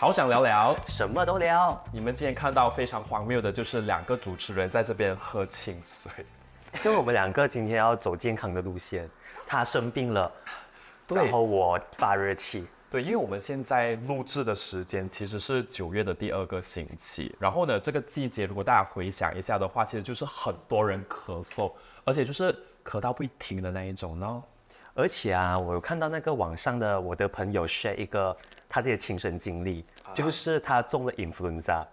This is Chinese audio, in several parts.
好想聊聊，什么都聊。你们今天看到非常荒谬的，就是两个主持人在这边喝清水。因为我们两个今天要走健康的路线，他生病了，然后我发热气。对，因为我们现在录制的时间其实是九月的第二个星期，然后呢，这个季节如果大家回想一下的话，其实就是很多人咳嗽，而且就是咳到不停的那一种呢。而且啊，我有看到那个网上的我的朋友 share 一个他自己的亲身经历，就是他中了 influenza，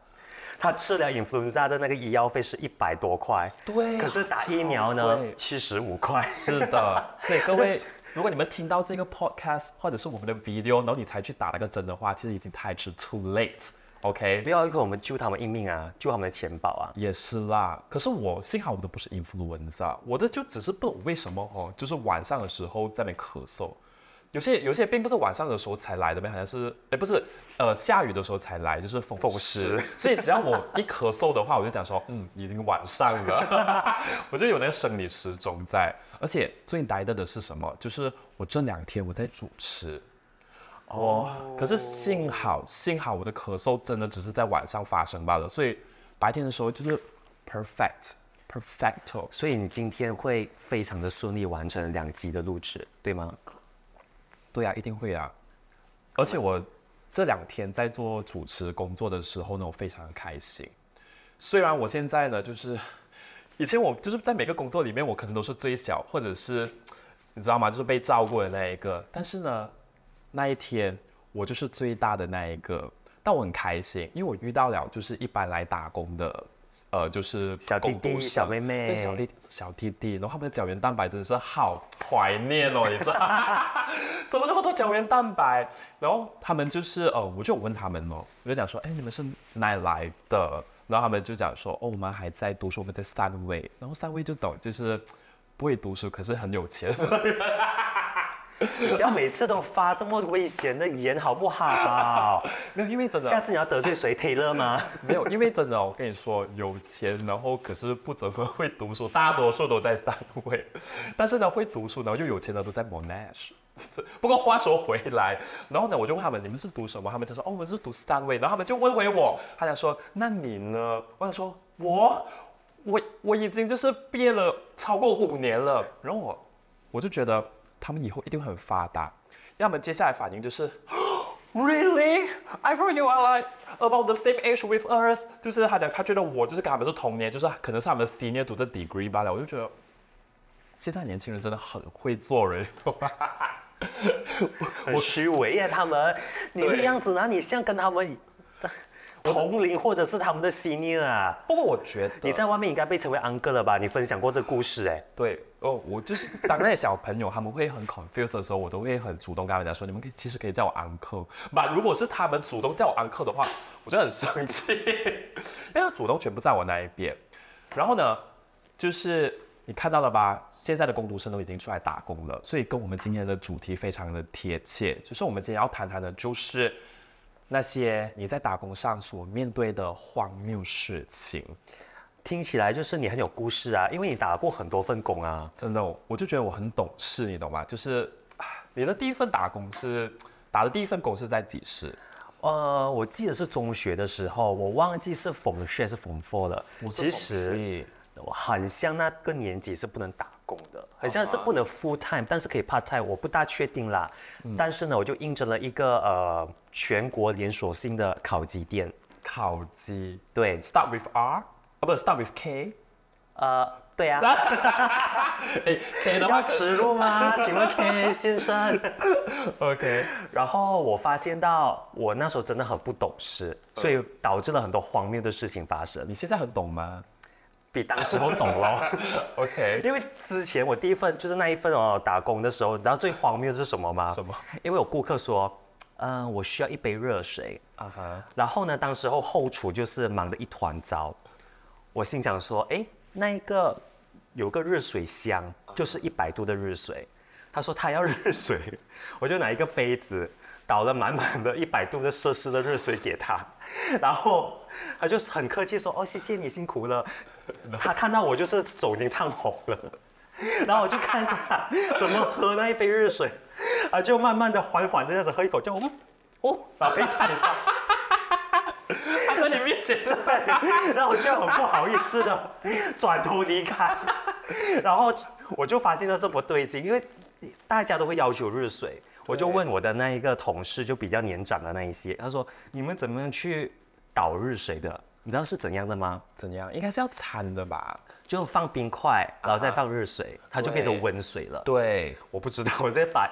他治疗 influenza 的那个医药费是一百多块，对可是打疫苗呢七十五块。是的，所以各位，如果你们听到这个 podcast 或者是我们的 video，然后你才去打那个针的话，其实已经太迟，too late。OK，不要一会我们救他们一命啊，救他们的钱包啊。也是啦，可是我幸好我的不是 influenza，我的就只是不懂为什么哦，就是晚上的时候在那边咳嗽。有些有些并不是晚上的时候才来的呗，好像是哎不是，呃下雨的时候才来，就是风风湿湿。所以只要我一咳嗽的话，我就讲说，嗯，已经晚上了，我就有那个生理时钟在。而且最呆的的是什么？就是我这两天我在主持，哦，可是幸好幸好我的咳嗽真的只是在晚上发生罢了，所以白天的时候就是 perfect perfecto。所以你今天会非常的顺利完成两集的录制，对吗？对啊，一定会啊。而且我这两天在做主持工作的时候呢，我非常的开心。虽然我现在呢，就是以前我就是在每个工作里面，我可能都是最小，或者是你知道吗？就是被照顾的那一个。但是呢，那一天我就是最大的那一个，但我很开心，因为我遇到了就是一般来打工的。呃，就是小弟弟小妹妹对小弟小弟弟，然后他们的胶原蛋白真的是好怀念哦，你知道，怎么这么多胶原蛋白？然后他们就是呃，我就问他们哦，我就讲说，哎，你们是哪来的？然后他们就讲说，哦，我们还在读书，我们在三位，然后三位就懂，就是不会读书，可是很有钱。不要每次都发这么危险的言好不好？没有，因为真的下次你要得罪谁？Taylor 吗？没有，因为真的哦，我跟你说，有钱，然后可是不怎么会读书，大多数都在三位，但是呢，会读书，然后又有钱的都在 Monash。不过话说回来，然后呢，我就问他们，你们是读什么？他们就说，哦，我们是读三位。然后他们就问回我，他想说，那你呢？我想说，我，我，我已经就是毕业了超过五年了。然后我，我就觉得他们以后一定会很发达。要么接下来反应就是。Really? I thought you are like about the same age with us。就是他的，他觉得我就是跟他们是同年，就是可能是他们的 senior 读的 degree 罢了。我就觉得现在年轻人真的很会做人？很虚伪呀，他们，你的样子哪里像跟他们同龄或者是他们的 senior 啊？不过我觉得你在外面应该被称为 uncle 了吧？你分享过这故事哎、对哦，我就是当那些小朋友他们会很 confused 的时候，我都会很主动跟他们讲说，你们可以其实可以叫我 uncle。那如果是他们主动叫我 uncle 的话，我就很生气，因为他主动全部在我那一边。然后呢，就是你看到了吧？现在的工读生都已经出来打工了，所以跟我们今天的主题非常的贴切。就是我们今天要谈谈的，就是那些你在打工上所面对的荒谬事情。听起来就是你很有故事啊，因为你打过很多份工啊。真的哦，我就觉得我很懂事，你懂吗？就是啊你的第一份打工是打的第一份工是在几时？呃，我记得是中学的时候，我忘记是 Form three 还是 Form four 了。其实我很像那个年纪是不能打工的，很像是不能 full time，但是可以 part time，我不大确定啦。但是呢，我就应征了一个呃全国连锁性的烤鸡店。烤鸡对，，start with R 啊，不 start with K。呃，对啊。哎，K 的话要植入吗？请问 K 先生？，OK，然后我发现到我那时候真的很不懂事，所以导致了很多荒谬的事情发生。你现在很懂吗比当时候懂咯。OK，因为之前我第一份就是那一份哦，打工的时候，你知道最荒谬的是什么吗？什么？因为有顾客说，嗯、我需要一杯热水，啊哈，然后呢，当时候后厨就是忙得一团糟，我心想说，哎，那一个有个热水箱，就是一百度的热水，他说他要热水，我就拿一个杯子倒了满满的一百度的摄氏的热水给他，然后他就很客气说，哦，谢谢你辛苦了。他看到我就是手已经烫红了，然后我就看着他怎么喝那一杯热水，啊，就慢慢的缓缓的这样子喝一口，就哦，哦，然后被看到，他在你面前，对，然后我就很不好意思的 转头离开，然后我就发现到这不对劲，因为大家都会要求热水，我就问我的那一个同事，就比较年长的那一些，他说你们怎么样去倒热水的？你知道是怎样的吗？怎样？应该是要掺的吧？就放冰块，然后再放热水，它就变成温水了。对，我不知道，我直接把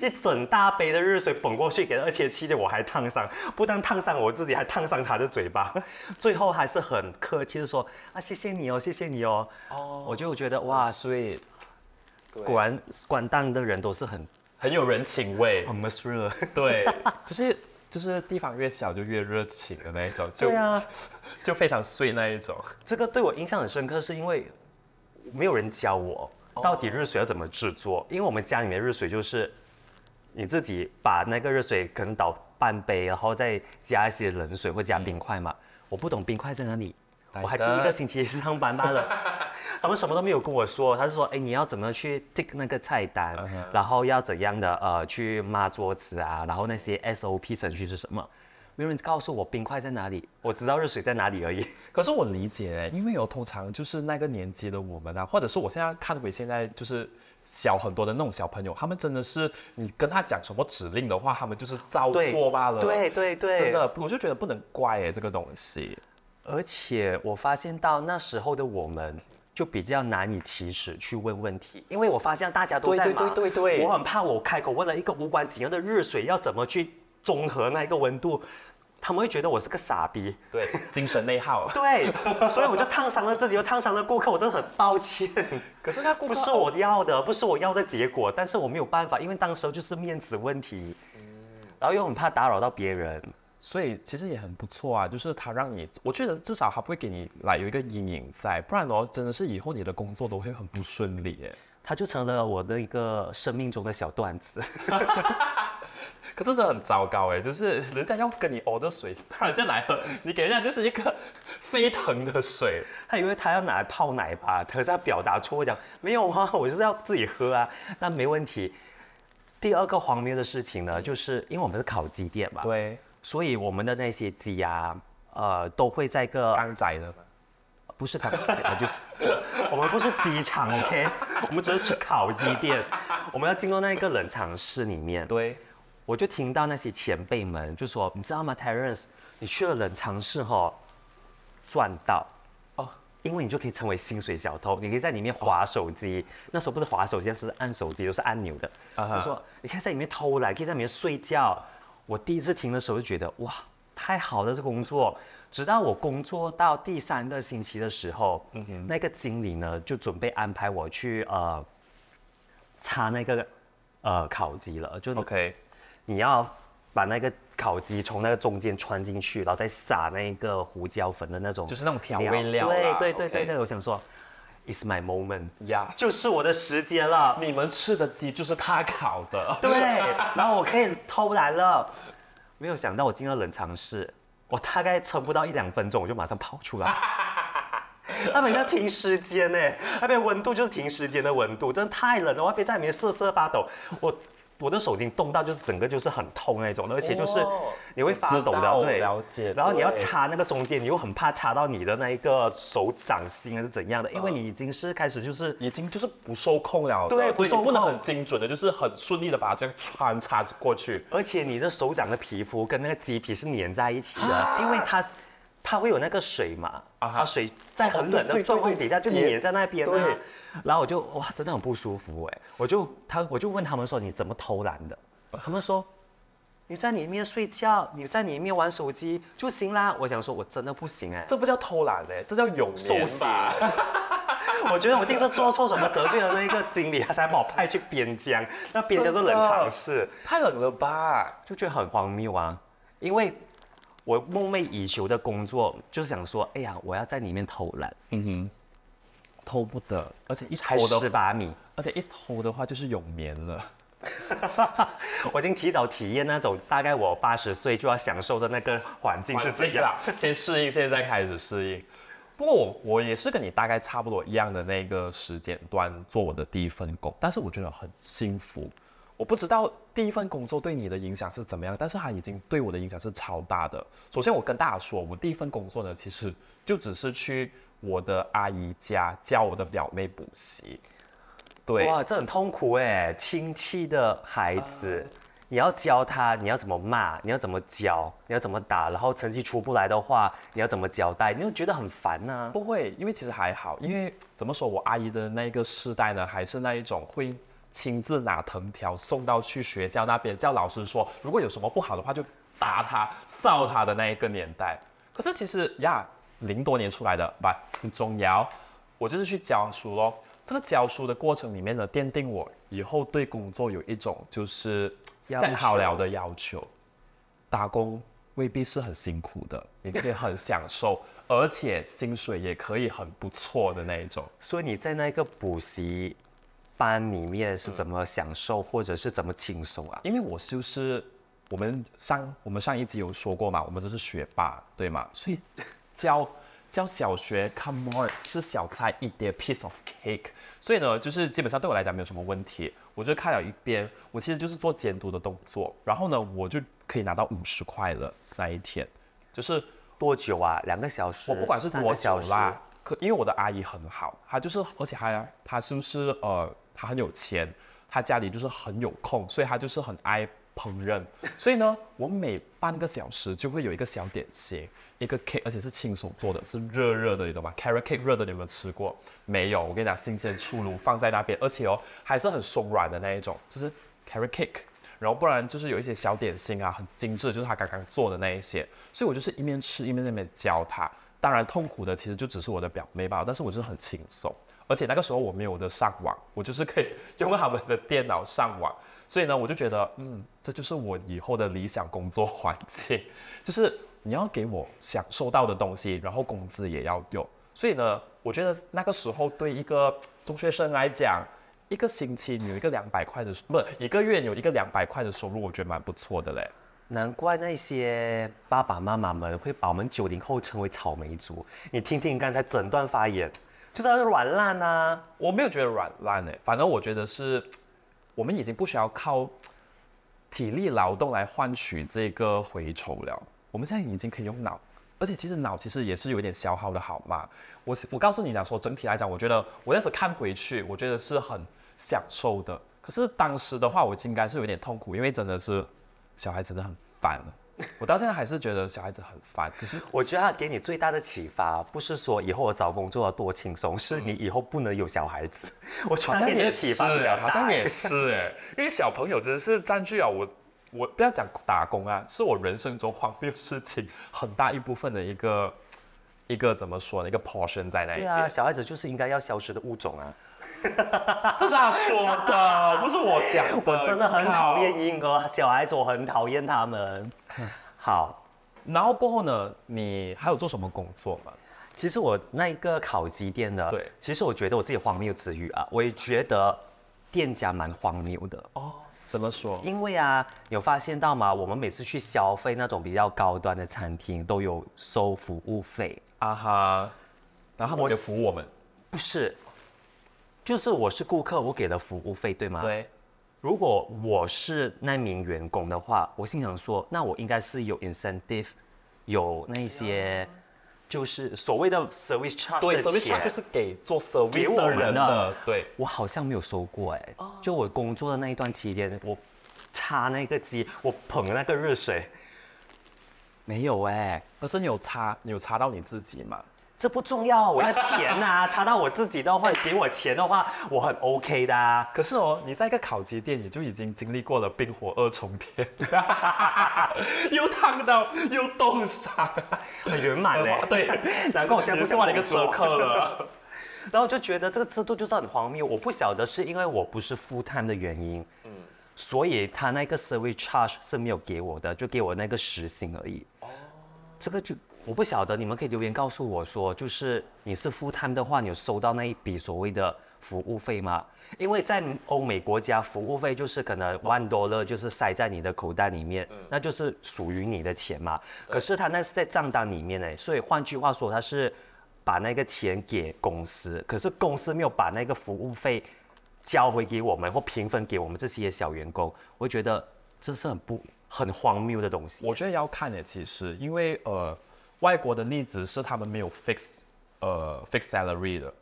一整大杯的热水捧过去给他，而且气得我还烫伤，不但烫伤我自己，还烫伤他的嘴巴。最后还是很客气的说啊，谢谢你哦，谢谢你哦。哦，我就觉得哇，所以果然关档的人都是很很有人情味。对，就是就是地方越小就越热情的那一种，就对啊，就非常碎那一种。这个对我印象很深刻，是因为没有人教我到底热水要怎么制作，因为我们家里面热水就是你自己把那个热水可能倒半杯，然后再加一些冷水或加冰块嘛。我不懂冰块在哪里，我还第一个星期上班罢了，他们什么都没有跟我说，他是说，哎，你要怎么去 tick 那个菜单，然后要怎样的呃去抹桌子啊，然后那些 SOP 程序是什么？没有人告诉我冰块在哪里，我知道热水在哪里而已。可是我理解哎，因为有通常就是那个年纪的我们啊，或者是我现在看回现在就是小很多的那种小朋友，他们真的是你跟他讲什么指令的话，他们就是照做罢了。对对对，真的，我就觉得不能怪哎这个东西。而且我发现到那时候的我们就比较难以启齿去问问题，因为我发现大家都在忙，对对对对，我很怕我开口问了一个无关紧要的热水要怎么去综合那一个温度。他们会觉得我是个傻逼，对，精神内耗，对，所以我就烫伤了自己，又烫伤了顾客，我真的很抱歉。可是他不是我要的，不是我要的结果，但是我没有办法，因为当时候就是面子问题，嗯，然后又很怕打扰到别人，所以其实也很不错啊，就是他让你，我觉得至少他不会给你来有一个阴影在，不然哦，真的是以后你的工作都会很不顺利耶。他就成了我的一个生命中的小段子。可是这很糟糕哎，就是人家要跟你熬的水，他人家来喝，你给人家就是一个沸腾的水，他以为他要拿来泡奶吧，可是他表达错，讲没有啊，我就是要自己喝啊，那没问题。第二个荒谬的事情呢，就是因为我们是烤鸡店嘛，对，所以我们的那些鸡啊，呃，都会在个刚宰的，不是刚宰的，就是我们不是鸡场，OK，我们只是去烤鸡店，我们要进入那一个冷藏室里面，对。我就听到那些前辈们就说：“你知道吗，Terence，你去了冷藏室哈，赚到哦，因为你就可以成为薪水小偷，你可以在里面划手机。那时候不是划手机，是按手机，都是按钮的。他说你可以在里面偷懒，可以在里面睡觉。我第一次听的时候就觉得哇，太好了这工作。直到我工作到第三个星期的时候，那个经理呢就准备安排我去呃擦那个呃烤鸡了，就 OK。你要把那个烤鸡从那个中间穿进去，然后再撒那个胡椒粉的那种，就是那种调味料。对对对对对，我想说，It's my moment，呀，就是我的时间了。你们吃的鸡就是他烤的。对，然后我可以偷懒了。没有想到我进了冷藏室，我大概撑不到一两分钟，我就马上跑出来。他们要停时间呢，那边温度就是停时间的温度，真的太冷了，我边在里面瑟瑟发抖。我。我的手已经冻到，就是整个就是很痛那种，而且就是你会发抖的，对，了解。然后你要擦那个中间，你又很怕擦到你的那一个手掌心还是怎样的，因为你已经是开始就是已经就是不受控了，对，不受不能很精准的，就是很顺利的把这个穿插过去。而且你的手掌的皮肤跟那个鸡皮是粘在一起的，因为它它会有那个水嘛，啊，水在很冷的状况底下就粘在那边对。然后我就哇，真的很不舒服哎！我就他我就问他们说你怎么偷懒的？他们说你在里面睡觉，你在里面玩手机就行啦。我想说我真的不行哎，这不叫偷懒哎，这叫有受刑。我觉得我一定是做错什么得罪了那个经理，他才把我派去边疆。那边疆是冷藏室，太冷了吧？就觉得很荒谬啊！因为我梦寐以求的工作就是想说，哎呀，我要在里面偷懒。嗯哼。偷不得，而且一偷的十八米，而且一偷的话就是永眠了。我已经提早体验那种大概我八十岁就要享受的那个环境是这样，先适应，现在开始适应。不过我我也是跟你大概差不多一样的那个时间段做我的第一份工，但是我觉得很幸福。我不知道第一份工作对你的影响是怎么样，但是它已经对我的影响是超大的。首先，我跟大家说，我第一份工作呢，其实就只是去我的阿姨家教我的表妹补习。对，哇，这很痛苦哎，亲戚的孩子，你要教他，你要怎么骂，你要怎么教，你要怎么打，然后成绩出不来的话，你要怎么交代？你会觉得很烦呢？不会，因为其实还好，因为怎么说我阿姨的那个世代呢，还是那一种会亲自拿藤条送到去学校那边，叫老师说，如果有什么不好的话就打他、扫他的那一个年代。可是其实呀，零多年出来的不很重要，我就是去教书咯。这个教书的过程里面呢，奠定我以后对工作有一种就是想好了的要求。打工未必是很辛苦的，你可以很享受，而且薪水也可以很不错的那一种。所以你在那个补习班里面是怎么享受，或者是怎么轻松啊？因为我就是我们上我们上一集有说过嘛，我们都是学霸，对吗？所以教。教小学，come on，是小菜一碟，piece of cake。所以呢，就是基本上对我来讲没有什么问题。我就看了一边，我其实就是做监督的动作。然后呢，我就可以拿到五十块了那一天。就是多久啊？两个小时？我不管是多久啦，可因为我的阿姨很好，她就是而且还她是不是呃，他很有钱，他家里就是很有空，所以他就是很爱烹饪。所以呢，我每半个小时就会有一个小点心。一个 cake，而且是亲手做的，是热热的，你懂吗？Carrot cake 热的，你有没有吃过？没有，我跟你讲，新鲜出炉放在那边，而且哦，还是很松软的那一种，就是 carrot cake。然后不然就是有一些小点心啊，很精致，就是他刚刚做的那一些。所以我就是一面吃一面在那边教他。当然痛苦的其实就只是我的表妹吧，但是我就是很轻松。而且那个时候我没有的上网，我就是可以用他们的电脑上网。所以呢，我就觉得，嗯，这就是我以后的理想工作环境，就是。你要给我享受到的东西，然后工资也要有。所以呢，我觉得那个时候对一个中学生来讲，一个星期有一个两百块的，不，一个月有一个两百块的收入，我觉得蛮不错的嘞。难怪那些爸爸妈妈们会把我们九零后称为草莓族。你听听刚才整段发言，就是软烂啊！我没有觉得软烂诶，反正我觉得是，我们已经不需要靠体力劳动来换取这个回酬了。我们现在已经可以用脑，而且其实脑其实也是有一点消耗的，好吗？我我告诉你讲说，整体来讲，我觉得我那时看回去，我觉得是很享受的。可是当时的话，我应该是有点痛苦，因为真的是小孩真的很烦了。我到现在还是觉得小孩子很烦。可是我觉得他给你最大的启发，不是说以后我找工作要多轻松，是你以后不能有小孩子。我好像也是，好像也是哎，因为小朋友真的是占据了我。我不要讲打工啊，是我人生中荒谬事情很大一部分的一个一个怎么说呢？一个 portion 在那里。对啊，小孩子就是应该要消失的物种啊。这是他说的，不是我讲。我真的很讨厌婴儿小孩子，我很讨厌他们。好，然后过后呢，你还有做什么工作吗？其实我那一个烤鸡店的，对，其实我觉得我自己荒谬之余啊，我也觉得店家蛮荒谬的哦。怎么说？因为啊，有发现到吗？我们每次去消费那种比较高端的餐厅，都有收服务费啊哈。然后他们就服务我们？不是，就是我是顾客，我给了服务费，对吗？对。如果我是那名员工的话，我心想说，那我应该是有 incentive，有那些。就是所谓的 service charge 对，service charge 就是给做 service 的人的。对，我好像没有收过哎。就我工作的那一段期间，我擦那个鸡，我捧那个热水，没有哎。可是你有擦，你有擦到你自己吗？这不重要，我要钱呐！查到我自己的话，给我钱的话，我很 OK 的。啊可是哦，你在一个烤鸡店，你就已经经历过了冰火二重天，又烫到又冻伤，很圆满嘞。对，难怪我现在不是我的一个折扣了。然后就觉得这个制度就是很荒谬。我不晓得是因为我不是 full time 的原因，嗯，所以他那个 service charge 是没有给我的，就给我那个时薪而已。哦，这个就。我不晓得，你们可以留言告诉我说，就是你是 full time 的话，你有收到那一笔所谓的服务费吗？因为在欧美国家，服务费就是可能 one dollar 就是塞在你的口袋里面，那就是属于你的钱嘛。可是他那是在账单里面呢，所以换句话说，他是把那个钱给公司，可是公司没有把那个服务费交回给我们或平分给我们这些小员工，我觉得这是很不很荒谬的东西。我觉得要看的，其实因为呃，外国的例子是他们没有 fix 呃 fix salary 的，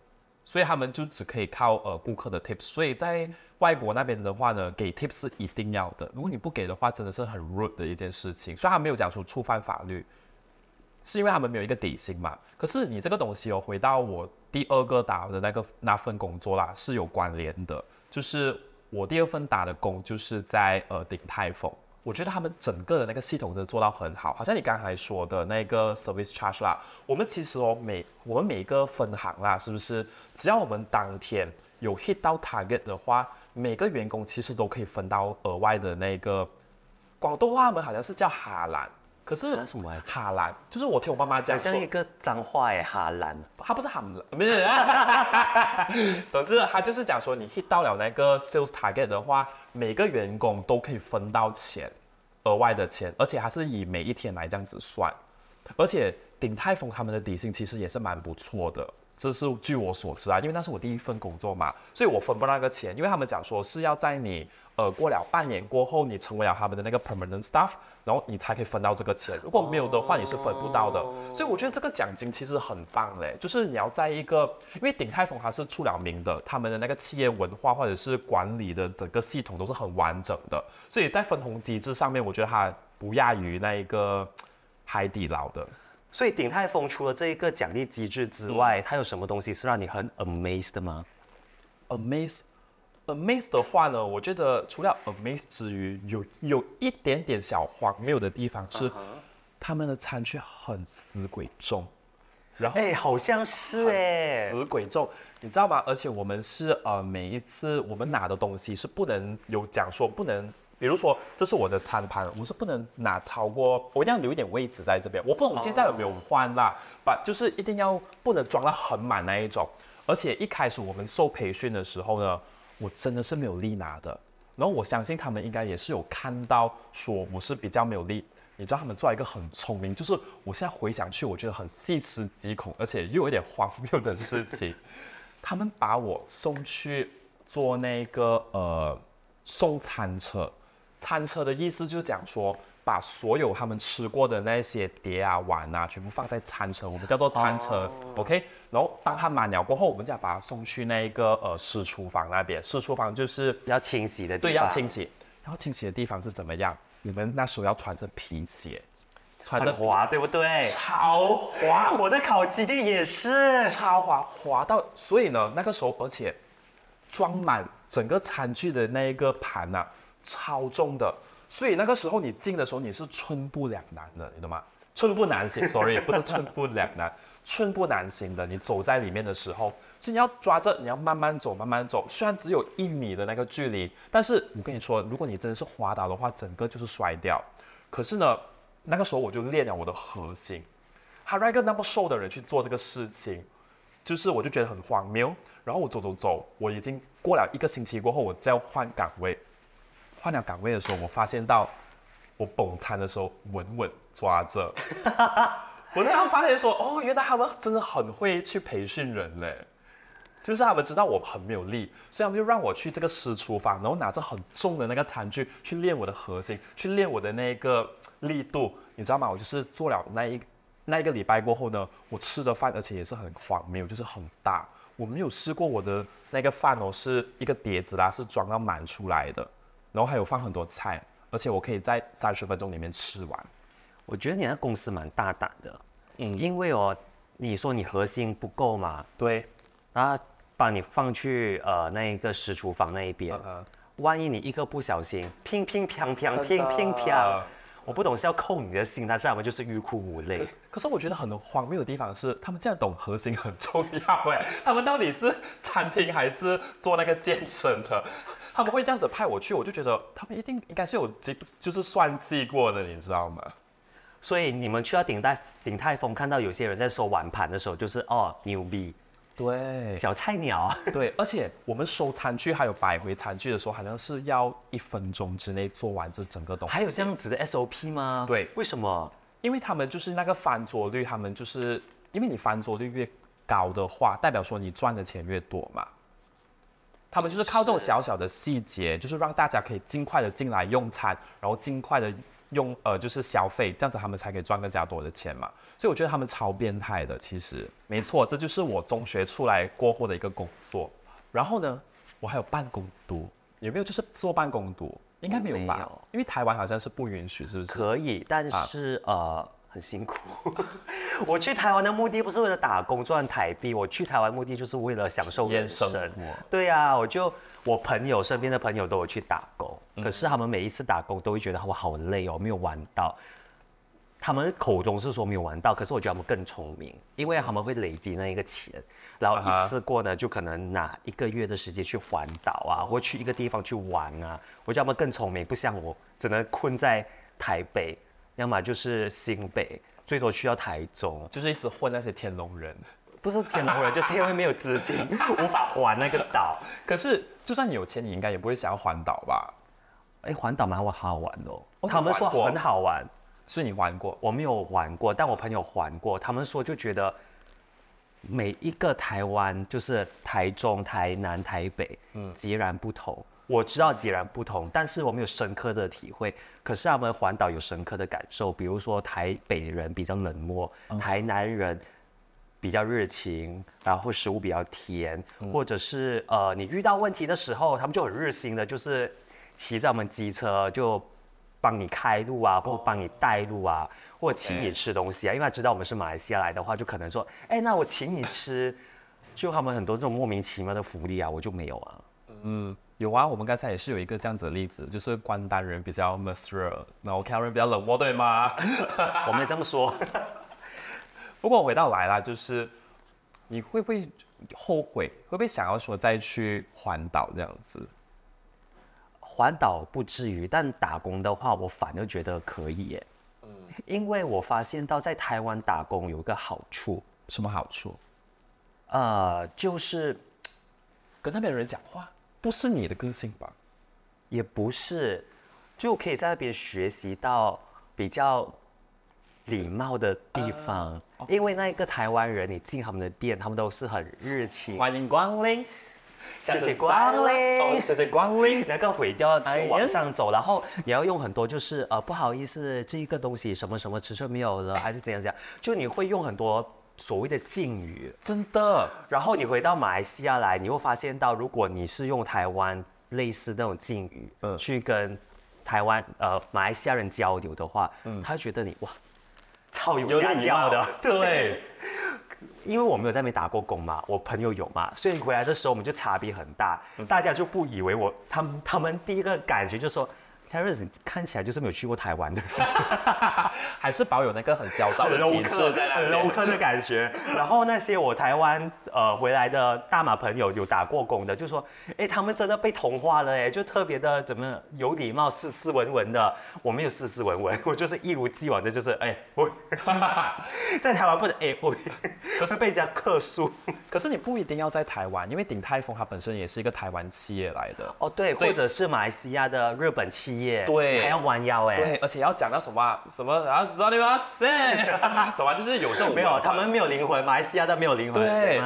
所以他们就只可以靠呃顾客的 tips。所以在外国那边的话呢，给 tips 是一定要的。如果你不给的话，真的是很 rude 的一件事情。虽然他没有讲出触犯法律。是因为他们没有一个底薪嘛？可是你这个东西哦，回到我第二个打的那个那份工作啦，是有关联的。就是我第二份打的工，就是在呃鼎泰丰。我觉得他们整个的那个系统都做到很好，好像你刚才说的那个 service charge 啦，我们其实哦每我们每个分行啦，是不是？只要我们当天有 hit 到 target 的话，每个员工其实都可以分到额外的那个广东话，我们好像是叫哈兰。可是什么？哈兰，就是我听我妈妈讲，像一个脏话哎，哈兰，他不是哈兰，不是。总之，他就是讲说，你 hit 到了那个 sales target 的话，每个员工都可以分到钱，额外的钱，而且还是以每一天来这样子算。而且鼎泰丰他们的底薪其实也是蛮不错的。这是据我所知啊，因为那是我第一份工作嘛，所以我分不到那个钱，因为他们讲说是要在你呃过了半年过后，你成为了他们的那个 permanent staff，然后你才可以分到这个钱，如果没有的话，你是分不到的。所以我觉得这个奖金其实很棒嘞，就是你要在一个，因为鼎泰丰它是出了名的，他们的那个企业文化或者是管理的整个系统都是很完整的，所以在分红机制上面，我觉得它不亚于那一个海底捞的。所以鼎泰丰除了这一个奖励机制之外，它有什么东西是让你很 amazed 的吗？amazed，amazed 的话呢，我觉得除了 amazed 之余，有有一点点小荒谬的地方是，他们的餐具很死鬼重。然后哎，好像是哎，死鬼重，你知道吗？而且我们是呃，每一次我们拿的东西是不能有讲说不能。比如说，这是我的餐盘，我是不能拿超过，我一定要留一点位置在这边。我不懂现在有没有换啦，把就是一定要不能装到很满那一种。而且一开始我们受培训的时候呢，我真的是没有力拿的。然后我相信他们应该也是有看到说我是比较没有力。你知道他们做一个很聪明，就是我现在回想去，我觉得很细思极恐，而且又有点荒谬的事情。他们把我送去做那个呃送餐车。餐车的意思就是讲说，把所有他们吃过的那些碟啊碗啊，全部放在餐车，我们叫做餐车，OK。然后当它满了过后，我们再把它送去那一个呃私厨房那边。私厨房就是要清洗的，对，要清洗。然后清洗的地方是怎么样？你们那时候要穿着皮鞋，穿着滑，对不对？超滑，我的烤鸡店也是超滑，滑到所以呢，那个时候而且装满整个餐具的那一个盘呐。超重的，所以那个时候你进的时候你是寸步两难的，你懂吗？寸步难行，sorry，不是寸步两难，寸步难行的。你走在里面的时候，所以你要抓着，你要慢慢走，慢慢走。虽然只有一米的那个距离，但是我跟你说，如果你真的是滑倒的话，整个就是摔掉。可是呢，那个时候我就练了我的核心。他让一个那么瘦的人去做这个事情，就是我就觉得很荒谬。然后我走走走，我已经过了一个星期过后，我再换岗位。换了岗位的时候，我发现到我捧餐的时候稳稳抓着，我突然发现说，哦，原来他们真的很会去培训人嘞，就是他们知道我很没有力，所以他们就让我去这个私厨房，然后拿着很重的那个餐具去练我的核心，去练我的那个力度，你知道吗？我就是做了那一那一个礼拜过后呢，我吃的饭而且也是很荒谬，就是很大，我没有试过我的那个饭哦，是一个碟子啦，是装到满出来的。然后还有放很多菜，而且我可以在三十分钟里面吃完。我觉得你那公司蛮大胆的，嗯，因为哦，你说你核心不够嘛，对，然后把你放去呃那一个食厨房那一边，万一你一个不小心，乒乒乓乓，乒乒乓，我不懂是要扣你的心，但是他们就是欲哭无泪。可是我觉得很荒谬的地方是，他们这样懂核心很重要哎，他们到底是餐厅还是做那个健身的？他们会这样子派我去，我就觉得他们一定应该是有计，就是算计过的，你知道吗？所以你们去到鼎泰鼎泰丰，看到有些人在收碗盘的时候，就是哦牛逼，对，小菜鸟，对。而且我们收餐具还有摆回餐具的时候，好像是要一分钟之内做完这整个东西。还有这样子的 SOP 吗？对，为什么？因为他们就是那个翻桌率，他们就是因为你翻桌率越高的话，代表说你赚的钱越多嘛。他们就是靠这种小小的细节，就是让大家可以尽快的进来用餐，然后尽快的用呃就是消费，这样子他们才可以赚更加多的钱嘛。所以我觉得他们超变态的，其实没错，这就是我中学出来过后的一个工作。然后呢，我还有办公读，有没有就是做办公读？应该没有吧？因为台湾好像是不允许，是不是？可以，但是呃。很辛苦，我去台湾的目的不是为了打工赚台币，我去台湾目的就是为了享受人生。对呀，我就我朋友身边的朋友都有去打工，可是他们每一次打工都会觉得我好累哦，没有玩到。他们口中是说没有玩到，可是我觉得他们更聪明，因为他们会累积那一个钱，然后一次过呢就可能拿一个月的时间去环岛啊，或去一个地方去玩啊。我觉得他们更聪明，不像我只能困在台北。要么就是新北，最多去到台中，就是一直混那些天龙人，不是天龙人，就是因为没有资金，无法还那个岛。可是就算你有钱，你应该也不会想要环岛吧？哎，环岛蛮好好玩哦。他们说很好玩，是你玩过？我没有玩过，但我朋友玩过。他们说就觉得每一个台湾，就是台中、台南、台北，嗯，截然不同。我知道截然不同，但是我们有深刻的体会。可是他们环岛有深刻的感受，比如说台北人比较冷漠，台南人比较热情，然后食物比较甜，或者是呃你遇到问题的时候，他们就很热心的，就是骑着我们机车就帮你开路啊，或帮你带路啊，或请你吃东西啊。因为他知道我们是马来西亚来的话，就可能说，哎，那我请你吃。就他们很多这种莫名其妙的福利啊，我就没有啊。嗯。有啊，我们刚才也是有一个这样子的例子，就是关丹人比较 m a s r 然后 Karen 比较冷漠，对吗？我没这么说。不过回到来了，就是你会不会后悔？会不会想要说再去环岛这样子？环岛不至于，但打工的话，我反而觉得可以耶。嗯，因为我发现到在台湾打工有一个好处，什么好处？呃，就是跟那边人讲话。不是你的个性吧？也不是，就可以在那边学习到比较礼貌的地方。因为那一个台湾人，你进他们的店，他们都是很热情，欢迎光临，谢谢光临，谢谢光临。那个毁掉往上走，然后你要用很多，就是呃不好意思，这一个东西什么什么尺寸没有了，还是怎样怎样，就你会用很多。所谓的敬语，真的。然后你回到马来西亚来，你会发现到，如果你是用台湾类似那种敬语，嗯，去跟台湾呃马来西亚人交流的话，嗯，他觉得你哇，超有家教的，对。因为我没有在那边打过工嘛，我朋友有嘛，所以回来的时候我们就差别很大，大家就不以为我，他们他们第一个感觉就说。看起来就是没有去过台湾的，还是保有那个很焦躁的体质，很 low 的感觉。然后那些我台湾呃回来的大马朋友有打过工的，就说，哎，他们真的被同化了，哎，就特别的怎么有礼貌、斯斯文文的。我没有斯斯文文，我就是一如既往的，就是哎，我 在台湾不能哎，我可是被人家克诉。可是你不一定要在台湾，因为鼎泰丰它本身也是一个台湾企业来的。哦，对，或者是马来西亚的日本企业。对，还要弯腰哎，对，而且要讲到什么什么啊，sorry 吗？懂吗？就是有这种没有，他们没有灵魂，马来西亚的没有灵魂，对，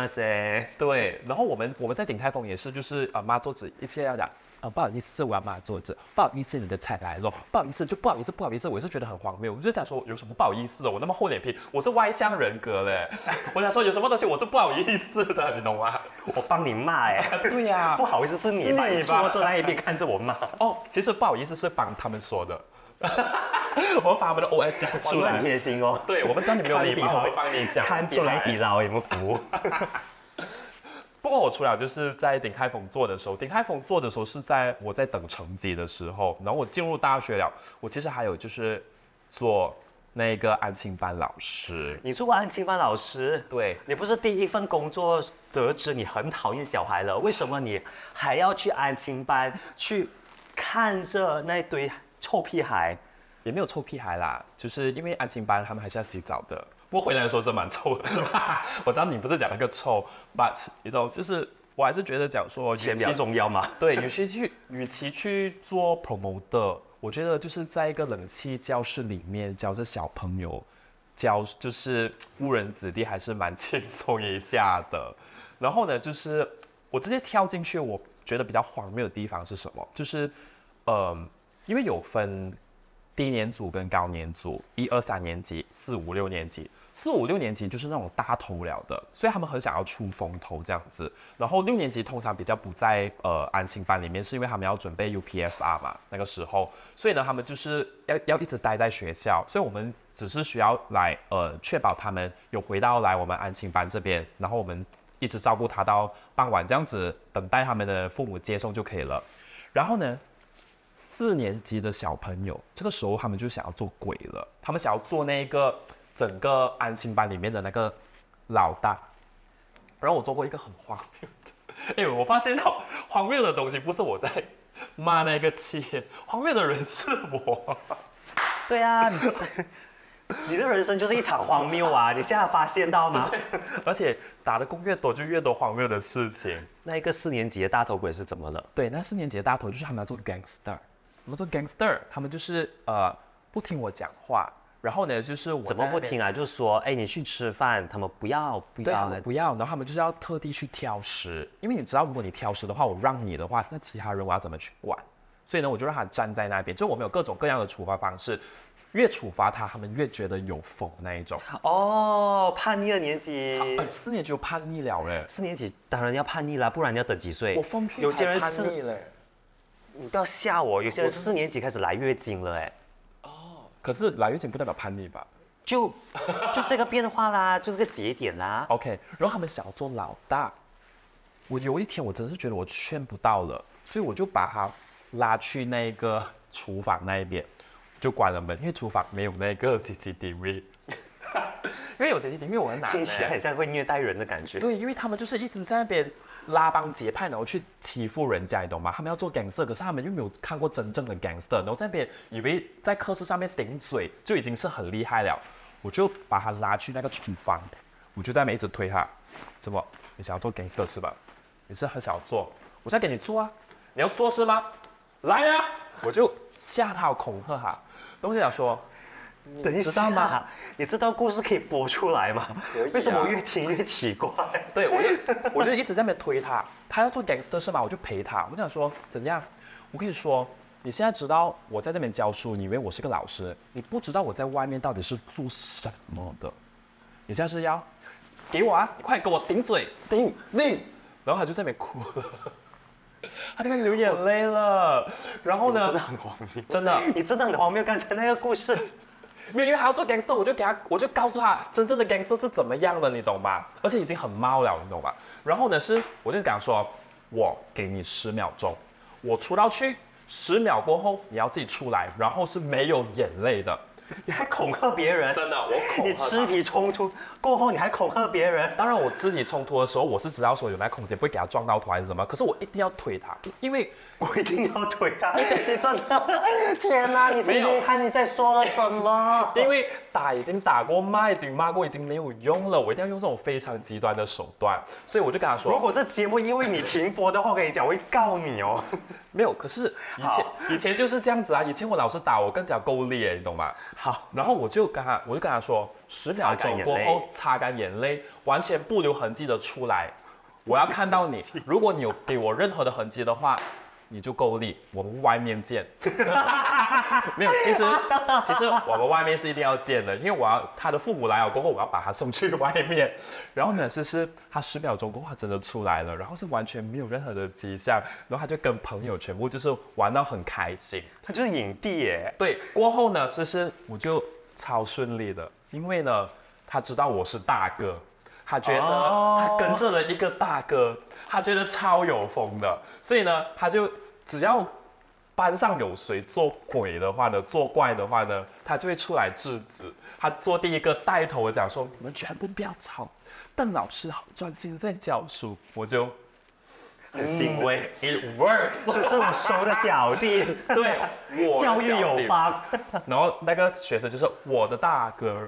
对。然后我们我们在顶泰丰也是，就是啊，妈桌子一切要讲。啊，不好意思，是我要骂桌子。不好意思，你的菜来了。不好意思，就不好意思，不好意思，我是觉得很荒谬。我就想说，有什么不好意思的？我那么厚脸皮，我是外向人格嘞。我想说，有什么东西我是不好意思的，你懂吗？我帮你骂哎。对呀，不好意思是你吧？你坐在那一边看着我骂。哦，其实不好意思是帮他们说的。我把我们的 O S 讲出来，很贴心哦。对，我们知道你没有礼貌，我会帮你讲。看出来比老有没有服务？不过我除了就是在鼎泰丰做的时候，鼎泰丰做的时候是在我在等成绩的时候，然后我进入大学了。我其实还有就是做那个安亲班老师。你做过安亲班老师？对，你不是第一份工作得知你很讨厌小孩了，为什么你还要去安亲班去看着那堆臭屁孩？也没有臭屁孩啦，就是因为安亲班他们还是要洗澡的。不过回来的时候真蛮臭的，我知道你不是讲那个臭，but you know，，就是我还是觉得讲说钱比较重要嘛。对，与其去与其去做 promoter，我觉得就是在一个冷气教室里面教着小朋友，教就是误人子弟，还是蛮轻松一下的。然后呢，就是我直接跳进去，我觉得比较荒谬的地方是什么？就是，嗯，因为有分低年组跟高年组，一二三年级、四五六年级，四五六年级就是那种大头了的，所以他们很想要出风头这样子。然后六年级通常比较不在呃安亲班里面，是因为他们要准备 UPSR 嘛，那个时候，所以呢，他们就是要要一直待在学校，所以我们只是需要来呃确保他们有回到来我们安亲班这边，然后我们一直照顾他到傍晚这样子，等待他们的父母接送就可以了。然后呢，四年级的小朋友，这个时候他们就想要做鬼了，他们想要做那个整个安心班里面的那个老大。然后我做过一个很荒谬的，哎，我发现到荒谬的东西不是我在骂那个企业，荒谬的人是我。对啊，你 你的人生就是一场荒谬啊！你现在发现到吗？而且打的工越多，就越多荒谬的事情。那一个四年级的大头鬼是怎么了？对，那四年级的大头就是他们要做 gangster，他们做 gangster，他们就是呃不听我讲话，然后呢就是我怎么不听啊？就是说，哎，你去吃饭，他们不要不要们不要，然后他们就是要特地去挑食，因为你知道，如果你挑食的话，我让你的话，那其他人我要怎么去管？所以呢，我就让他站在那边，就我们有各种各样的处罚方式，越处罚他，他们越觉得有风那一种。哦，叛逆二年级，哎，四年级就叛逆了嘞，四年级当然要叛逆啦，不然你要等几岁？我风趣有些人才叛逆嘞。你不要吓我，有些人四年级开始来月经了，哎，可是来月经不代表叛逆吧就 就是一个变化啦，就是个节点啦。？OK，然后他们想要做老大，我有一天我真的是觉得我劝不到了，所以我就把他拉去那个 厨房那一边，就关了门，因为厨房没有那个 CCTV，因为有 CCTV 我很难、听起来欸。很像会虐待人的感觉。对，因为他们就是一直在那边拉帮结派，然后去欺负人家，你懂吗？他们要做 gangster，可是他们又没有看过真正的 gangster，然后在那边以为在课室上面顶嘴就已经是很厉害了。我就把他拉去那个厨房，我就在那边一直推他，怎么？你想要做 gangster 是吧？你是很想要做，我在给你做啊，你要做是吗？来呀、我就吓他，恐吓他，东西想说，等一知道吗？你这段故事可以播出来吗？可以啊为什么我越听越奇怪？对，我就我就一直在那边推他，他要做 gangster 是吗？我就陪他，我就想说怎样？我跟你说，你现在知道我在那边教书，你以为我是个老师，你不知道我在外面到底是做什么的。你现在是要给我啊？你快给我顶嘴，顶顶！然后他就在那边哭了，他在那边流眼泪了。然后呢真的，很荒谬，真的你真的很荒谬。刚才那个故事，没有，因为他要做 gangster，我就给他，我就告诉他真正的 gangster 是怎么样的，你懂吗？而且已经很猫了，你懂吧？然后呢，是我就跟他说，我给你十秒钟，我出到去，十秒过后你要自己出来，然后是没有眼泪的，你还恐吓别人，真的，我恐你肢体冲突过后，你还恐吓别人，当然，我肢体冲突的时候，我是知道说有那空间不会给他撞到头还是什么，可是我一定要推他，因为我一定要推他。你真的，天哪！你听没有听看你在说了什么？因为打已经打过，骂已经骂过，已经没有用了，我一定要用这种非常极端的手段，所以我就跟他说，如果这节目因为你停播的话，我跟你讲，我会告你哦。没有，可是以前以前就是这样子啊，以前我老是打我更加够力耶，你懂吗？好，然后我就跟他，我就跟他说，十秒钟过后擦干眼泪，完全不留痕迹的出来，我要看到你。如果你有给我任何的痕迹的话，你就够力，我们外面见。没有，其实其实我们外面是一定要见的，因为我要他的父母来了过后，我要把他送去外面。然后呢，是是他十秒钟过后他真的出来了，然后是完全没有任何的迹象，然后他就跟朋友全部就是玩到很开心。他就是影帝耶。对，过后呢，其实我就超顺利的，因为呢，他知道我是大哥，他觉得哦他跟着了一个大哥，他觉得超有风的，所以呢，他就只要班上有谁做鬼的话呢，作怪的话呢，他就会出来制止。他做第一个带头的讲说，你们全部不要吵，邓老师好专心在教书，我就很欣慰，it works，这是我收 的小弟，对，我教育有方。然后那个学生就是我的大哥，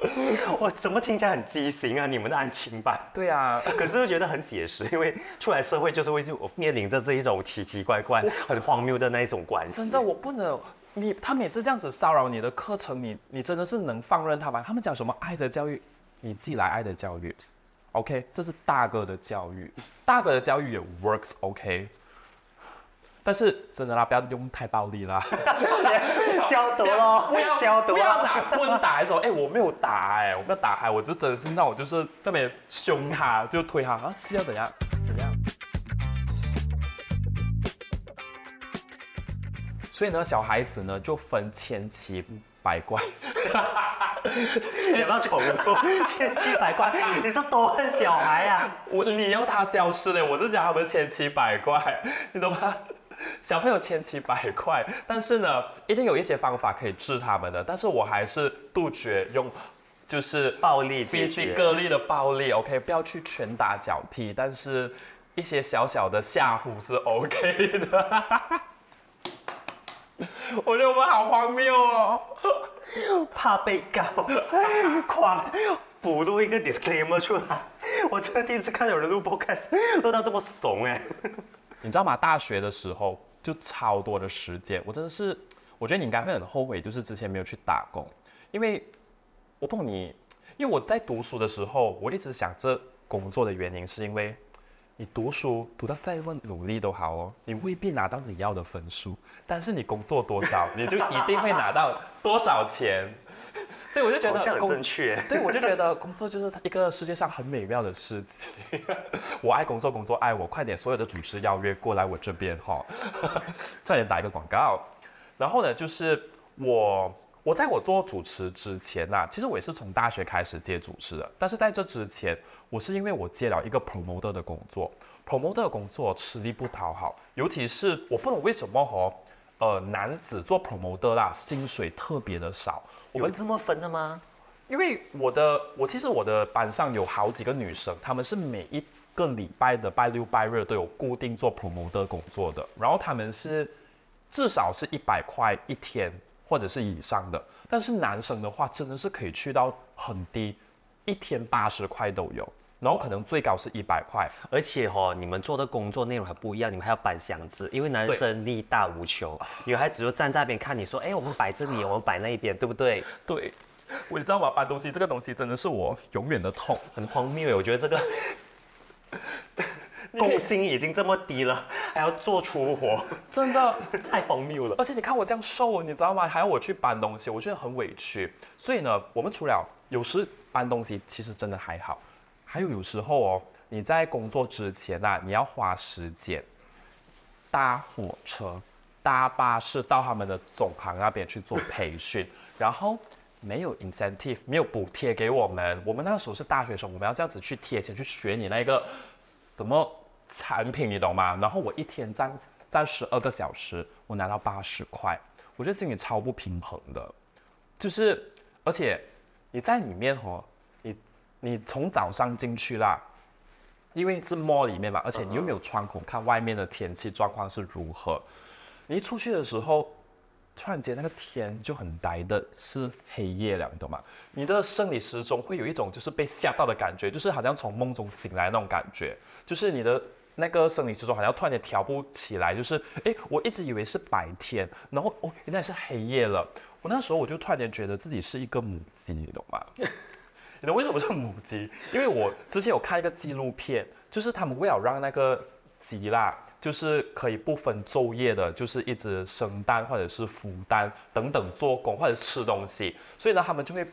我怎么听起来很畸形啊？你们的案情版，对啊，可是又觉得很写实，因为出来社会就是会就我面临着这一种奇奇怪怪、很荒谬的那一种关系。真的，我不能。你他每次这样子骚扰你的课程，你你真的是能放任他吗？他们讲什么爱的教育，你自己来爱的教育，OK，这是大哥的教育，大哥的教育也 works，OK。但是真的啦，不要用太暴力啦，消毒咯，不要消毒不要咯。拿棍打的时候，哎、我没有打哎、我没有打开，我就真的是那我就是特别凶他，就推他啊，是要怎样怎样。所以呢，小孩子呢就分千奇百怪，你不要重复？千奇百怪，你是多恨小孩啊？我你要他消失嘞，我是讲他们千奇百怪，你懂吗？小朋友千奇百怪，但是呢，一定有一些方法可以治他们的，但是我还是杜绝用就是暴力解非决个例的暴力，OK，不要去拳打脚踢，但是一些小小的吓唬是 OK 的。我觉得我们好荒谬哦。怕被告，狂补录一个 disclaimer 出来。我真的第一次看有人录 podcast 录到这么怂哎、你知道吗？大学的时候就超多的时间，我真的是，我觉得你应该会很后悔，就是之前没有去打工，因为我碰你，因为我在读书的时候，我一直想着工作的原因是因为你读书读到再问努力都好哦，你未必拿到你要的分数，但是你工作多少，你就一定会拿到多少钱，所以我就觉好像很得正确。对，我就觉得工作就是一个世界上很美妙的事情。我爱工作，工作爱我，快点所有的主持邀约过来我这边哈，快点打一个广告。然后呢，就是我我在我做主持之前呐、其实我也是从大学开始接主持的，但是在这之前，我是因为我接了一个 promoter 的工作，promoter 的工作吃力不讨好，尤其是我不懂为什么哦，呃，男子做 promoter 啦，薪水特别的少。我们有这么分的吗？因为我的我其实我的班上有好几个女生，她们是每一个礼拜的拜六拜日都有固定做 promoter 工作的，然后她们是至少是一百块一天或者是以上的，但是男生的话真的是可以去到很低，一天八十块都有，然后可能最高是一百块，而且哦，你们做的工作内容还不一样，你们还要搬箱子，因为男生力大无穷，女孩子就站在那边看你说，哎，我们摆这里，我们摆那一边，对不对？对，我知道吗？搬东西这个东西真的是我永远的痛。很荒谬，我觉得这个 工薪已经这么低了，还要做粗活，真的，太荒谬了。而且你看我这样瘦，你知道吗？还要我去搬东西，我觉得很委屈。所以呢，我们除了有时搬东西，其实真的还好，还有有时候哦，你在工作之前啊，你要花时间搭火车、搭巴士到他们的总行那边去做培训，然后没有 incentive，没有补贴给我们。我们那时候是大学生，我们要这样子去贴钱去学你那个什么产品，你懂吗？然后我一天站站十二个小时，我拿到八十块，我觉得心里超不平衡的。就是，而且你在里面哦，你你从早上进去啦，因为是 mall 里面嘛，而且你又没有窗口看外面的天气状况是如何。你一出去的时候，突然间那个天就很呆的是黑夜了，你懂吗？你的生理时钟会有一种就是被吓到的感觉，就是好像从梦中醒来那种感觉，就是你的那个生理时钟好像突然间调不起来，就是诶，我一直以为是白天，然后哦原来是黑夜了。我那时候我就突然间觉得自己是一个母鸡，你懂吗？你懂为什么是母鸡？因为我之前有看一个纪录片，就是他们为了让那个鸡啦，就是可以不分昼夜的，就是一直生蛋或者是孵蛋等等做工或者是吃东西，所以呢，他们就会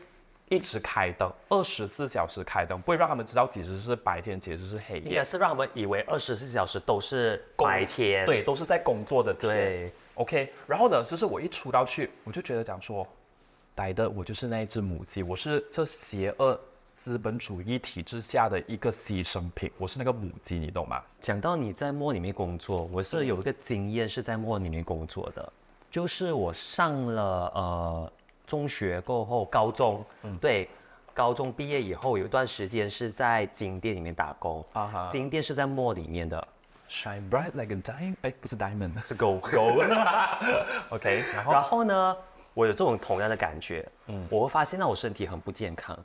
一直开灯，二十四小时开灯，不会让他们知道几时是白天，几时是黑夜应该。是让他们以为二十四小时都是白天。对，都是在工作的天。对，OK，然后呢，就是我一出到去，我就觉得讲说，呆的我就是那一只母鸡，我是这邪恶资本主义体制下的一个牺牲品，我是那个母鸡，你懂吗？讲到你在莫里面工作，我是有一个经验是在莫里面工作的，就是我上了呃中学过后，高中，对，高中毕业以后有一段时间是在金店里面打工，啊哈。金店是在墨里面的，，Shine bright like a diamond，哎，不是 diamond，是狗。gold。OK，然后？然后呢，我有这种同样的感觉，嗯，我会发现到我身体很不健康，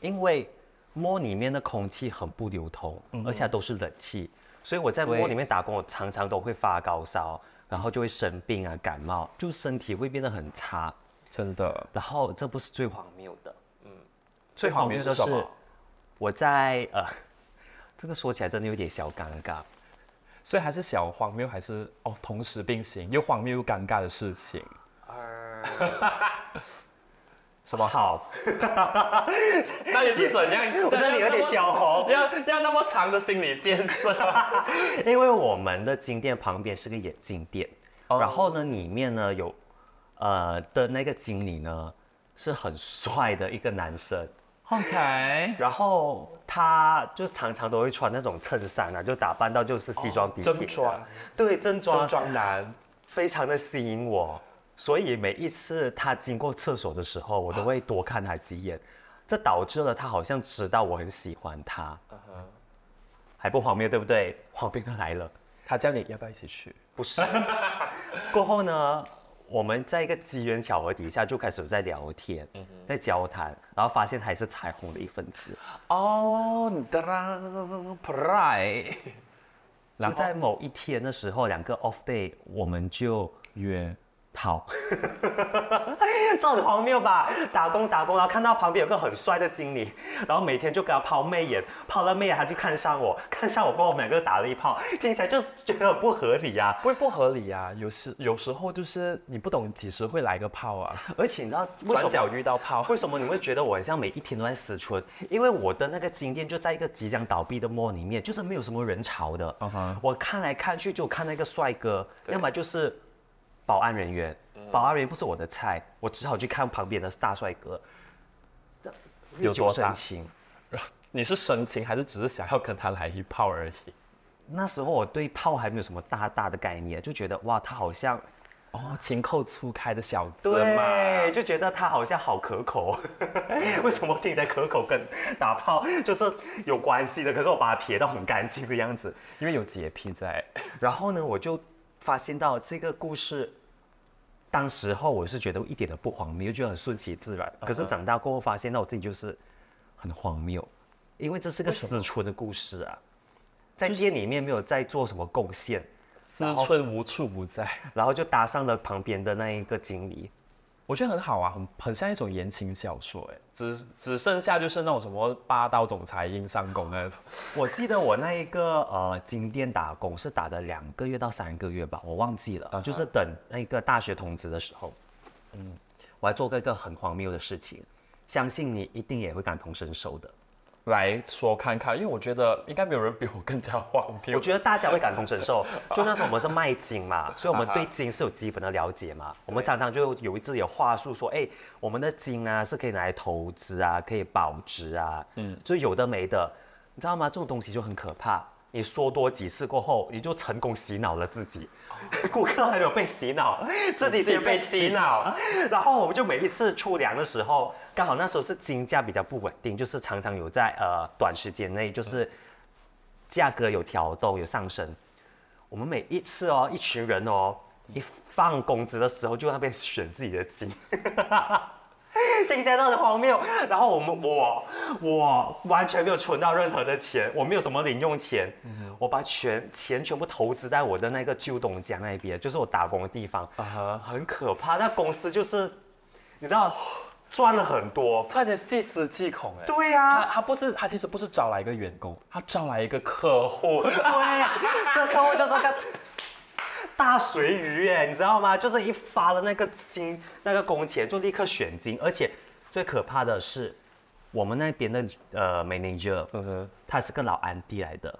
因为摸里面的空气很不流通，而且都是冷气，所以我在摸里面打工，我常常都会发高烧，然后就会生病啊，感冒，就身体会变得很差，真的。然后这不是最荒谬的，嗯，最荒谬的是我在呃，这个说起来真的有点小尴尬。所以还是小荒谬，还是哦，同时并行，又荒谬又尴尬的事情。呃什么好？那你是怎样？我这里有点小红，要要那么长的心理建设。因为我们的金店旁边是个眼镜店，然后呢，里面呢有呃的那个经理呢是很帅的一个男生。OK，然后他就常常都会穿那种衬衫啊，就打扮到就是西装笔挺。正装，对，正装。正装男，非常的吸引我，所以每一次他经过厕所的时候，我都会多看他几眼，这导致了他好像知道我很喜欢他。还不荒谬对不对？荒谬来了，他叫你要不要一起去？不是。过后呢？我们在一个机缘巧合底下就开始在聊天，在交谈，然后发现他也是彩虹的一份子。哦，哒啦，pray。就在某一天的时候，两个 off day，我们就约。跑，这很荒谬吧？打工打工，然后看到旁边有个很帅的经理，然后每天就给他抛媚眼，抛了媚眼他就看上我，看上我过后我们两个打了一炮，听起来就觉得很不合理呀。不会不合理呀，有时有时候就是你不懂几时会来个炮啊。而且你知道转角遇到炮，为什么你会觉得我很像每一天都在思春？因为我的那个金店就在一个即将倒闭的 mall 里面，就是没有什么人潮的。我看来看去就看那个帅哥，要么就是。保安人员，保安人员不是我的菜，我只好去看旁边的大帅哥。有多深情？你是深情还是只是想要跟他来一炮而已？那时候我对炮还没有什么大大的概念，就觉得哇，他好像哦，情窦初开的小子嘛，就觉得他好像好可口。为什么听起来可口跟打炮 就是有关系的？可是我把它撇到很干净的样子，因为有洁癖在。然后呢，我就发现到这个故事。当时候我是觉得一点都不荒谬，觉得很顺其自然。可是长大过后发现，那我自己就是很荒谬，因为这是个思春的故事啊，在店里面没有在做什么贡献，思春无处不在，然后就搭上了旁边的那一个经理。我觉得很好啊，很很像一种言情小说哎，只只剩下就是那种什么霸道总裁硬上弓那种。我记得我那一个呃金店打工是打的两个月到三个月吧，我忘记了，就是等那个大学通知的时候，嗯，我还做过一个很荒谬的事情，相信你一定也会感同身受的。来说看看，因为我觉得应该没有人比我更加荒谬。我觉得大家会感同身受，就那时候我们是卖金嘛，所以我们对金是有基本的了解嘛。我们常常就有一自己的话术说，哎，我们的金啊是可以拿来投资啊，可以保值啊，嗯，就有的没的，你知道吗？这种东西就很可怕。你说多几次过后，你就成功洗脑了自己。顾客还没有被洗脑，自己先被洗脑。然后我们就每一次出粮的时候，刚好那时候是金价比较不稳定，就是常常有在呃短时间内就是价格有调动有上升。我们每一次哦，一群人哦，一放工资的时候就那边选自己的金。听起来都很荒谬。然后我们我我完全没有存到任何的钱，我没有什么零用钱，我把全钱全部投资在我的那个旧东家那边，就是我打工的地方，很可怕。那公司就是你知道赚了很多，赚点细思极恐哎。对呀，他不是他其实不是招来一个员工，他招来一个客户。对，这客户就是个。大水鱼哎，你知道吗？就是一发了那个金那个工钱，就立刻选金，而且最可怕的是，我们那边的呃 manager，嗯哼他是个老安迪来的，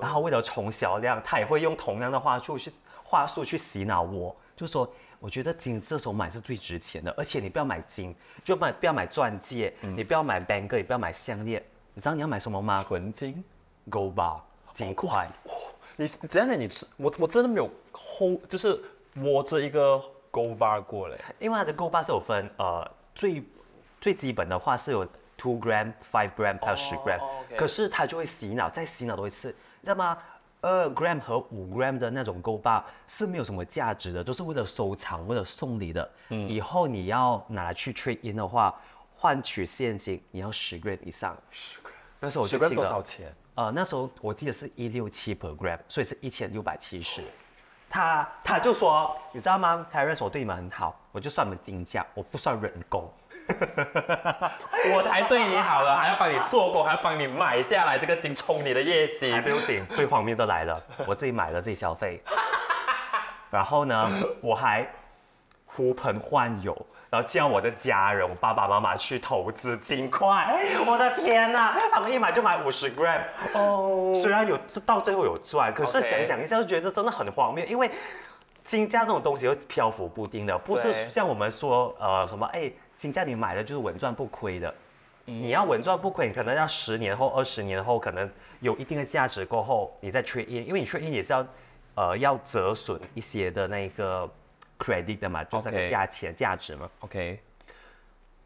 然后为了冲销量，他也会用同样的话术去话术去洗脑我，就说我觉得金这时候买是最值钱的，而且你不要买金，就买不要买钻戒，你不要买 bang 也不要买项链，你知道你要买什么吗？纯金，gold bar，金块。你怎样讲？你吃我我真的没有 hold，就是摸着一个 gold bar 过嘞。因为它的 gold bar 是有分，呃，最最基本的话是有 two gram、five gram 还有十 gram，可是它就会洗脑，再洗脑多一次，你知道吗？二 gram 和五 gram 的那种 gold bar 是没有什么价值的，都是为了收藏、为了送礼的。嗯，以后你要拿来去 trade in 的话，换取现金你要十 gram 以上。十 gram，那时候我就 gram 听了多少钱？呃，那时候我记得是一六七 per gram，所以是一千六百七十。他他就说，你知道吗 e e n c e 我对你们很好，我就算你们金价，我不算人工。我才对你好了，还要帮你做工，还要帮你买下来这个金，冲你的业绩还。不用紧，最荒谬的来了，我自己买了自己消费，然后呢，我还呼朋唤友，然后叫我的家人，我爸爸妈妈去投资金块。我的天哪，他们一买就买五十 gram 哦，虽然有到最后有赚，可是想想一下就觉得真的很荒谬，因为金价这种东西会漂浮不定的，不是像我们说呃什么哎，金价你买了就是稳赚不亏的。你要稳赚不亏，你可能要十年后、二十年后，可能有一定的价值过后，你再 trade in，因为你 trade in 也是要，呃，要折损一些的那个 credit 的嘛，就是那个价钱价值嘛。OK，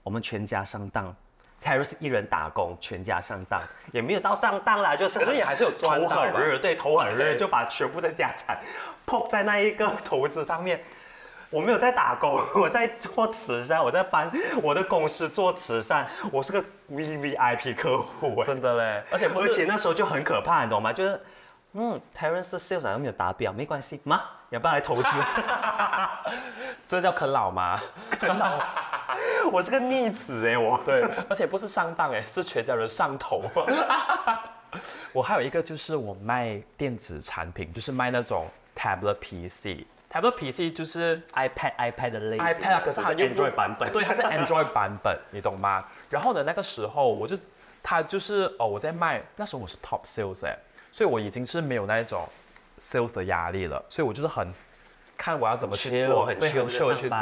我们全家上当 t e r r 是一人打工，全家上当，也没有到上当啦，就是可是也还是有赚头很热，对，头很热就把全部的家产扑在那一个投资上面。我没有在打工，我在做慈善，我在帮我的公司做慈善，我是个 V V I P 客户哎。真的嘞，而且不而且是那时候就很可怕，你懂吗？就是，嗯，Terence 的 sales 好像没有达标，没关系，妈，要不要来投资？这叫啃老吗？啃老，我是个逆子哎，我。对，而且不是上当哎，是全家人上头。我还有一个就是我卖电子产品，就是卖那种 tablet PC。tablet PC 就是 iPad iPad 的类型 iPad，啊可是它又不 Android 版本。对，它是 Android 版本，你懂吗？然后呢，那个时候我就，它就是哦，我在卖，那时候我是 top sales 哎，所以我已经是没有那一种 sales 的压力了，所以我就是很看我要怎么去做，很很地 chill 去做。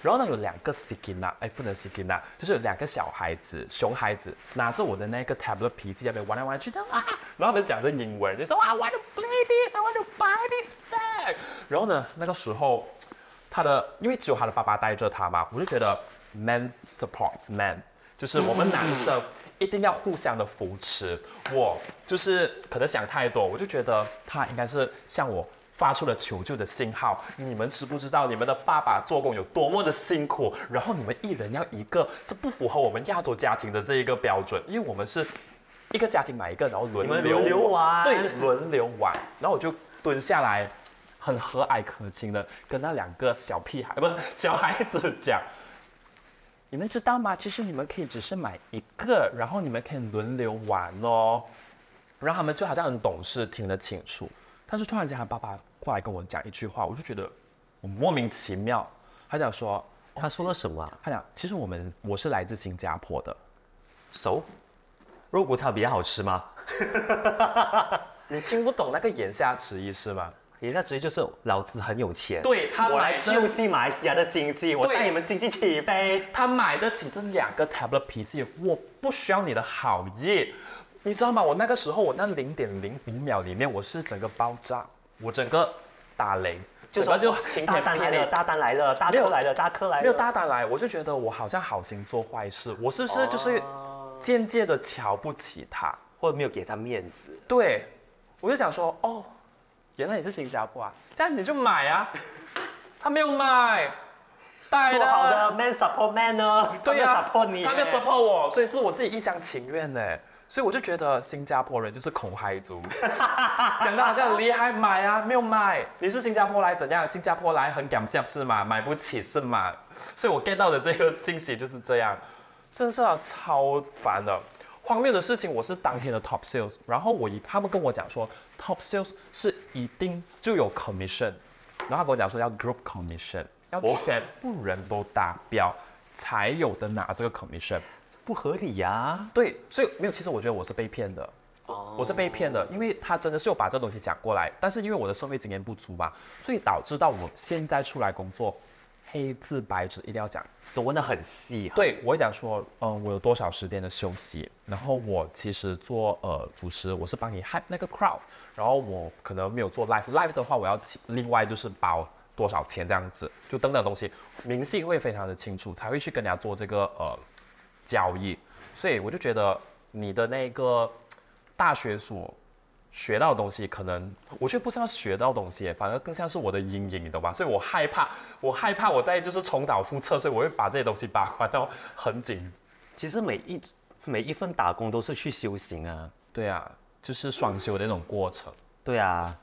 然后呢，有两个 Sikina，哎，不能 Sikina，就是有两个小孩子，熊孩子拿着我的那个 tablet PC 在那边玩来玩去的啊，然后他们讲着英文，就说啊 I want to play this，I want to buy this bag。然后呢，那个时候他的因为只有他的爸爸带着他嘛，我就觉得 man supports man，就是我们男生一定要互相的扶持。我就是可能想太多，我就觉得他应该是向我发出了求救的信号。你们知不知道你们的爸爸做工有多么的辛苦？然后你们一人要一个，这不符合我们亚洲家庭的这一个标准，因为我们是一个家庭买一个，然后轮流玩对，轮流玩。然后我就蹲下来，很和蔼可亲的跟那两个小屁孩，不是小孩子讲。你们知道吗？其实你们可以只是买一个，然后你们可以轮流玩哦。然后他们就好像很懂事，听得清楚。但是突然间，他爸爸过来跟我讲一句话，我就觉得我莫名其妙。他讲说，他说了什么啊？他讲其实我们我是来自新加坡的，熟？肉骨茶比较好吃吗？你听不懂那个言下之意是吗？言下之意就是老子很有钱，对他我来买救济马来西亚的经济，我对带你们经济起飞。他买得起这两个 tablet PC，我不需要你的好意，你知道吗？我那个时候，我那零点零五秒里面，我是整个爆炸，我整个打雷，就整个就哇晴天霹大单来了，雳。大单来了，大客来了，大客来了。没有大单来，我就觉得我好像好心做坏事，我是不是就是间接的瞧不起他？或者没有给他面子。对，我就想说，哦，原来你是新加坡啊，这样你就买啊。他没有买，带说好的 man support man 呢？对呀、他没有 support 你，他没有 support 我，所以是我自己一厢情愿呢。所以我就觉得新加坡人就是恐嗨族，讲的好像很厉害，买啊，没有买。你是新加坡来怎样？新加坡来很感谢是吗？买不起是吗？所以我 get 到的这个信息就是这样，真的是、啊、超烦的。荒谬的事情，我是当天的 top sales，然后我一他们跟我讲说，top sales 是一定就有 commission，然后他跟我讲说要 group commission，要哦全部人都达标才有的拿这个 commission。不合理呀。对，所以没有，其实我觉得我是被骗的，哦我是被骗的，因为他真的是有把这东西讲过来，但是因为我的社会经验不足嘛，所以导致到我现在出来工作，黑字白纸一定要讲。都问的很细。，对，我会讲说，嗯，我有多少时间的休息，然后我其实做呃主持，我是帮你 hype 那个 crowd，然后我可能没有做 live，live 的话我要另外就是包多少钱这样子，就等等东西，明细会非常的清楚，才会去跟人家做这个呃交易，所以我就觉得你的那个大学所学到的东西，可能我觉得不像学到东西，反而更像是我的阴影，你懂吧？所以我害怕，我害怕我在就是重蹈覆辙，所以我会把这些东西把关到很紧。其实每一每一份打工都是去修行啊。对啊，就是双休的那种过程。对啊，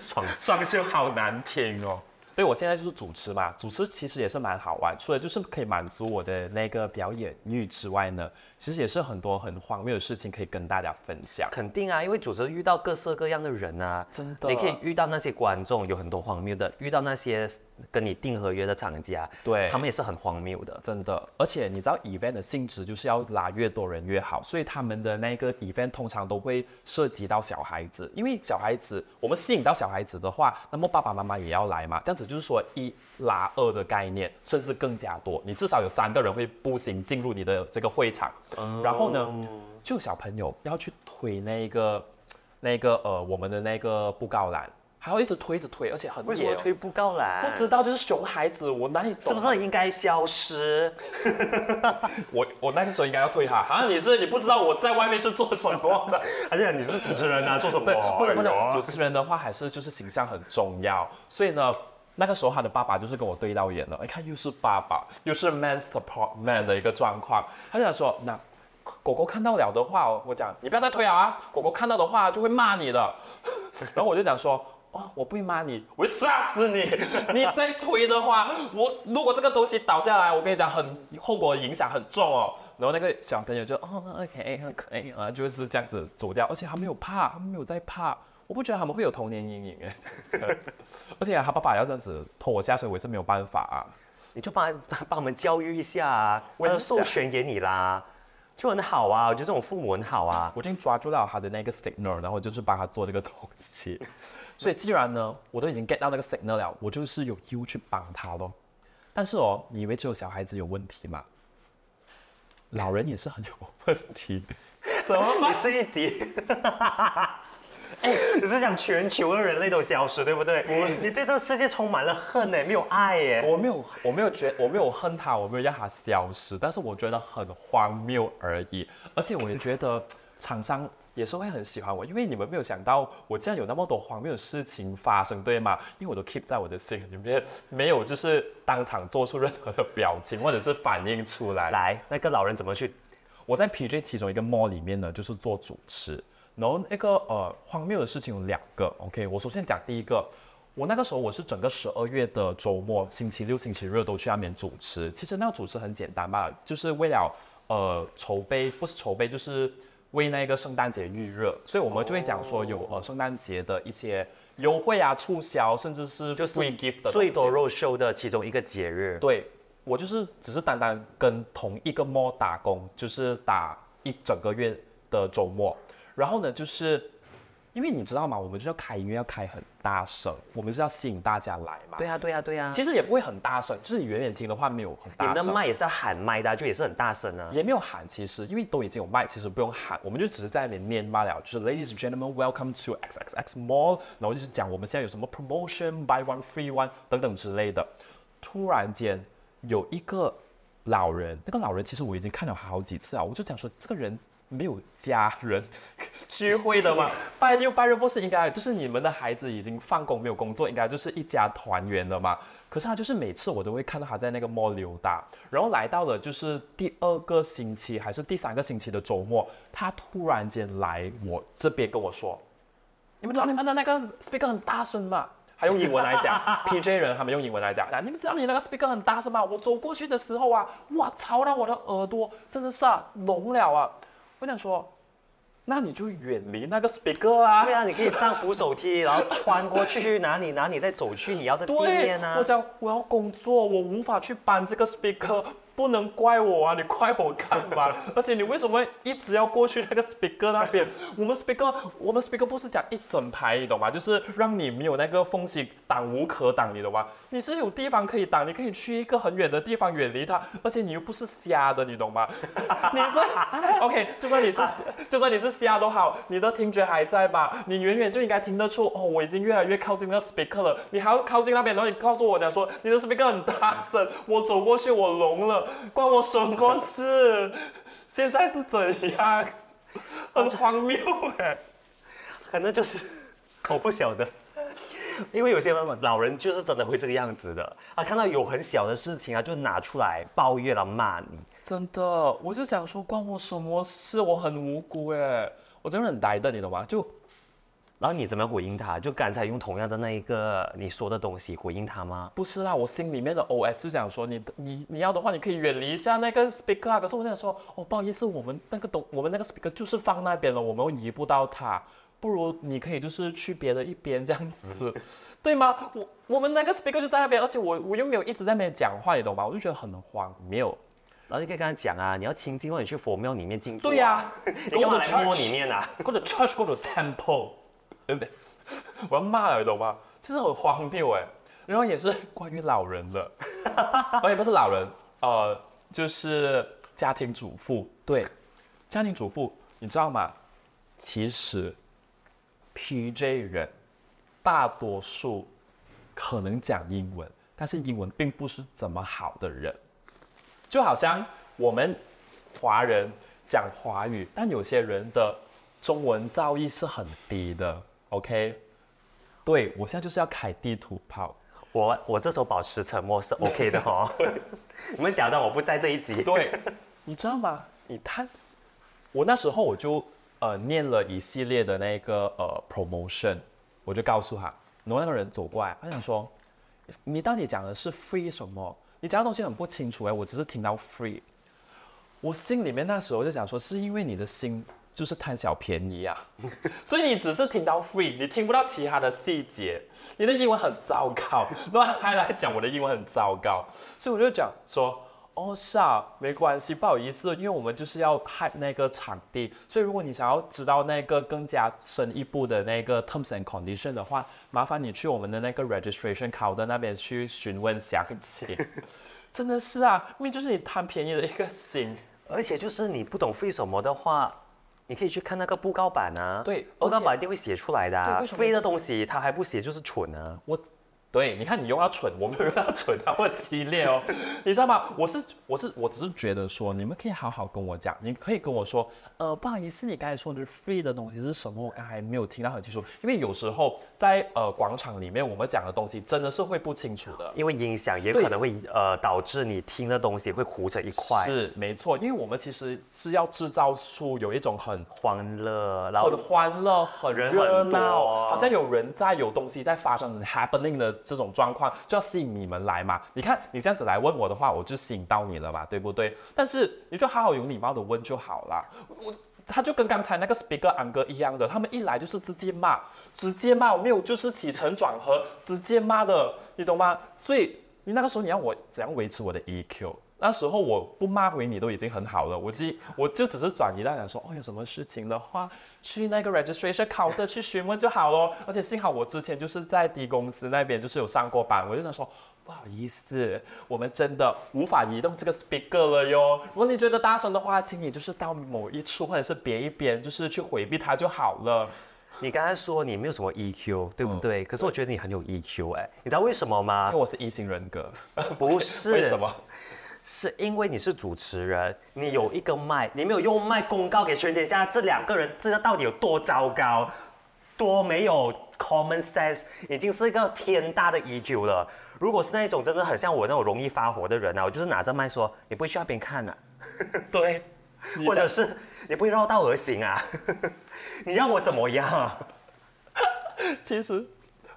双双休好难听哦。对，我现在就是主持嘛，主持其实也是蛮好玩，除了就是可以满足我的那个表演欲之外呢，其实也是很多很荒谬的事情可以跟大家分享。肯定啊，因为主持遇到各色各样的人啊，真的，你可以遇到那些观众有很多荒谬的，遇到那些。跟你订合约的厂家，对他们也是很荒谬的，真的。而且你知道，event 的性质就是要拉越多人越好，所以他们的那个 event 通常都会涉及到小孩子，因为小孩子我们吸引到小孩子的话，那么爸爸妈妈也要来嘛，这样子就是说一拉二的概念，甚至更加多。你至少有三个人会步行进入你的这个会场，然后呢，就小朋友要去推那个那个呃我们的那个布告栏。还要一直推着推，而且很为什么推布告栏？不知道，就是熊孩子，我哪里是不是应该消失？我我那个时候应该要推他啊！你是你不知道我在外面是做什么的？而且你是主持人啊，做什么？不能不能，主持人的话还是就是形象很重要。所以呢，那个时候他的爸爸就是跟我对到眼了。一看，又是爸爸，又是 man support man 的一个状况。他就想说，那狗狗看到了的话，我讲你不要再推啊！狗狗看到的话就会骂你的。然后我就讲说。哦，我不会骂你，我会杀死你！你再推的话，我如果这个东西倒下来，我跟你讲，很后果影响很重哦。然后那个小朋友就哦，OK，可以啊，就是这样子走掉，而且他没有怕，他们没有在怕。我不觉得他们会有童年阴影哎，而且他爸爸要这样子拖我下水，我也是没有办法啊。你就帮帮我们教育一下啊，我要授权给你啦，就很好啊，我觉得这种父母很好啊。我已经抓住到他的那个 signal，然后就是帮他做这个东西。所以既然呢，我都已经 get 到那个 signal 了，我就是有义务去帮他咯。但是哦，你以为只有小孩子有问题吗？老人也是很有问题。怎么办？这一集，哎，你是讲全球的人类都消失，对不对？我，你对这个世界充满了恨呢，没有爱耶。我没有，我没有觉，我没有恨他，我没有让他消失，但是我觉得很荒谬而已。而且我也觉得厂商。也是会很喜欢我，因为你们没有想到我竟然有那么多荒谬的事情发生，对吗？因为我都 keep 在我的心里面，没有就是当场做出任何的表情或者是反应出来。来，那个老人怎么去？我在 PJ 其中一个 mall 里面呢，就是做主持。然后那个呃荒谬的事情有两个，OK，我首先讲第一个，我那个时候我是整个十二月的周末，星期六、星期日都去那边主持。其实那个主持很简单嘛，就是为了呃筹备，不是筹备就是。为那个圣诞节预热，所以我们就会讲说有呃圣诞节的一些优惠啊、促销，甚至是就是 gift 最多肉秀的其中一个节日。对，我就是只是单单跟同一个 mall 打工，就是打一整个月的周末，然后呢就是。因为你知道吗？我们就要开音乐，要开很大声，我们是要吸引大家来嘛。对呀，对呀，对呀。其实也不会很大声，就是你远远听的话没有很大声。你们的麦也是要喊麦的，就也是很大声啊。也没有喊，其实因为都已经有麦，其实不用喊，我们就只是在那边念罢了。就是 Ladies and gentlemen, welcome to X X X Mall，然后就是讲我们现在有什么 promotion，buy one free one 等等之类的。突然间有一个老人，那个老人其实我已经看了好几次啊，我就讲说这个人。没有家人 聚会的吗？拜六拜日不是应该就是你们的孩子已经放工没有工作，应该就是一家团圆的嘛？可是他就是每次我都会看到他在那个 mall 溜达，然后来到了就是第二个星期还是第三个星期的周末，他突然间来我这边跟我说：“你们知道你们的那个 speaker 很大声吗？”他用英文来讲，PJ 人他们用英文来讲。你们知道你那个 speaker 很大声吗？我走过去的时候啊，哇，吵到我的耳朵真的是啊聋了啊！我想说，那你就远离那个 speaker 啊。对啊，你可以上扶手梯，然后穿过去哪里哪里再走去你要的地面啊。我讲我要工作，我无法去搬这个 speaker。不能怪我啊！你怪我干嘛？而且你为什么一直要过去那个 speaker 那边？我们 speaker，我们 speaker 不是讲一整排，你懂吗？就是让你没有那个缝隙，挡无可挡，你懂吗？你是有地方可以挡，你可以去一个很远的地方远离它。而且你又不是瞎的，你懂吗？你是 OK，就算你是就算你是瞎都好，你的听觉还在吧？你远远就应该听得出哦，我已经越来越靠近那个 speaker 了。你还要靠近那边，然后你告诉我讲说你的 speaker 很大声，我走过去我聋了。关我什么事？现在是怎样？很荒谬哎！可能就是 我不晓得，因为有些老人就是真的会这个样子的啊，看到有很小的事情啊，就拿出来抱怨了骂你。真的，我就想说关我什么事？我很无辜哎，我真的很呆的，你懂吗？就，然后你怎么回应他？就刚才用同样的那一个你说的东西回应他吗？不是啦，我心里面的 OS 是想说你你你要的话，你可以远离一下那个 speaker 啊。可是我想说，哦，不好意思，我们那个东我们那个 speaker 就是放那边了，我们移不到它。不如你可以就是去别的一边这样子，对吗？我我们那个 speaker 就在那边，而且我我又没有一直在那边讲话，你懂吗？我就觉得很荒谬。然后你可以跟他讲啊，你要清静，或者去佛庙里面静坐。对呀，你干嘛来摸里面啊？或者 church，或者 temple，对不对？我要骂了，你懂吗？真的很荒谬哎。然后也是关于老人的，而且不是老人，呃，就是家庭主妇。对，家庭主妇，你知道吗？其实。PJ 人大多数可能讲英文，但是英文并不是怎么好的人，就好像我们华人讲华语，但有些人的中文造诣是很低的。OK，对我现在就是要开地图炮，我我这时候保持沉默是 OK 的哦。你们假装我不在这一集。对，你知道吗？你他，我那时候我就。呃，念了一系列的那个呃 promotion，我就告诉他，然后那个人走过来，他想说，你到底讲的是 free 什么？你讲的东西很不清楚哎，我只是听到 free，我心里面那时候就想说，是因为你的心就是贪小便宜啊，所以你只是听到 free，你听不到其他的细节，你的英文很糟糕，那还来讲我的英文很糟糕，所以我就讲说。哦，是啊，没关系，不好意思，因为我们就是要派那个场地，所以如果你想要知道那个更加深一步的那个 terms and condition 的话，麻烦你去我们的那个 registration counter 那边去询问详情。真的是啊，因为就是你贪便宜的一个心，而且就是你不懂费什么的话，你可以去看那个布告板啊，对，布告板一定会写出来的，啊飞的东西他还不写就是蠢啊，我。对，你看你用它蠢，我没有用它蠢，它会激烈哦，你知道吗？我是我是我只是觉得说，你们可以好好跟我讲，你可以跟我说，呃，不好意思，你刚才说的 free 的东西是什么？我刚才没有听到很清楚，因为有时候在呃广场里面，我们讲的东西真的是会不清楚的，因为音响也可能会呃导致你听的东西会糊成一块。是没错，因为我们其实是要制造出有一种很欢乐，然后很欢乐，很热闹，好像有人在，有东西在发生，happening 的。这种状况就要吸引你们来嘛？你看你这样子来问我的话，我就吸引到你了嘛，对不对？但是你就好好有礼貌的问就好了。我他就跟刚才那个 speaker 安哥一样的，他们一来就是直接骂，直接骂，没有就是起承转合，直接骂的，你懂吗？所以你那个时候你要我怎样维持我的 EQ？那时候我不骂回你都已经很好了，我是我就只是转移到讲说，哦，有什么事情的话，去那个 registration coder 去询问就好咯。而且幸好我之前就是在 D 公司那边就是有上过班，我就想说，不好意思，我们真的无法移动这个 speaker 了哟。如果你觉得大声的话，请你就是到某一处或者是别一边，就是去回避它就好了。你刚才说你没有什么 EQ，对不对？可是我觉得你很有 EQ 哎，你知道为什么吗？因为我是异型人格，不是？为什么？是因为你是主持人，你有一个麦，你没有用麦公告给全天下这两个人，这到底有多糟糕，多没有 common sense，已经是一个天大的 EQ 了。如果是那种真的很像我那种容易发火的人啊，我就是拿着麦说，你不会去那边看啊，对，或者是你不会绕道而行啊，你让我怎么样啊？其实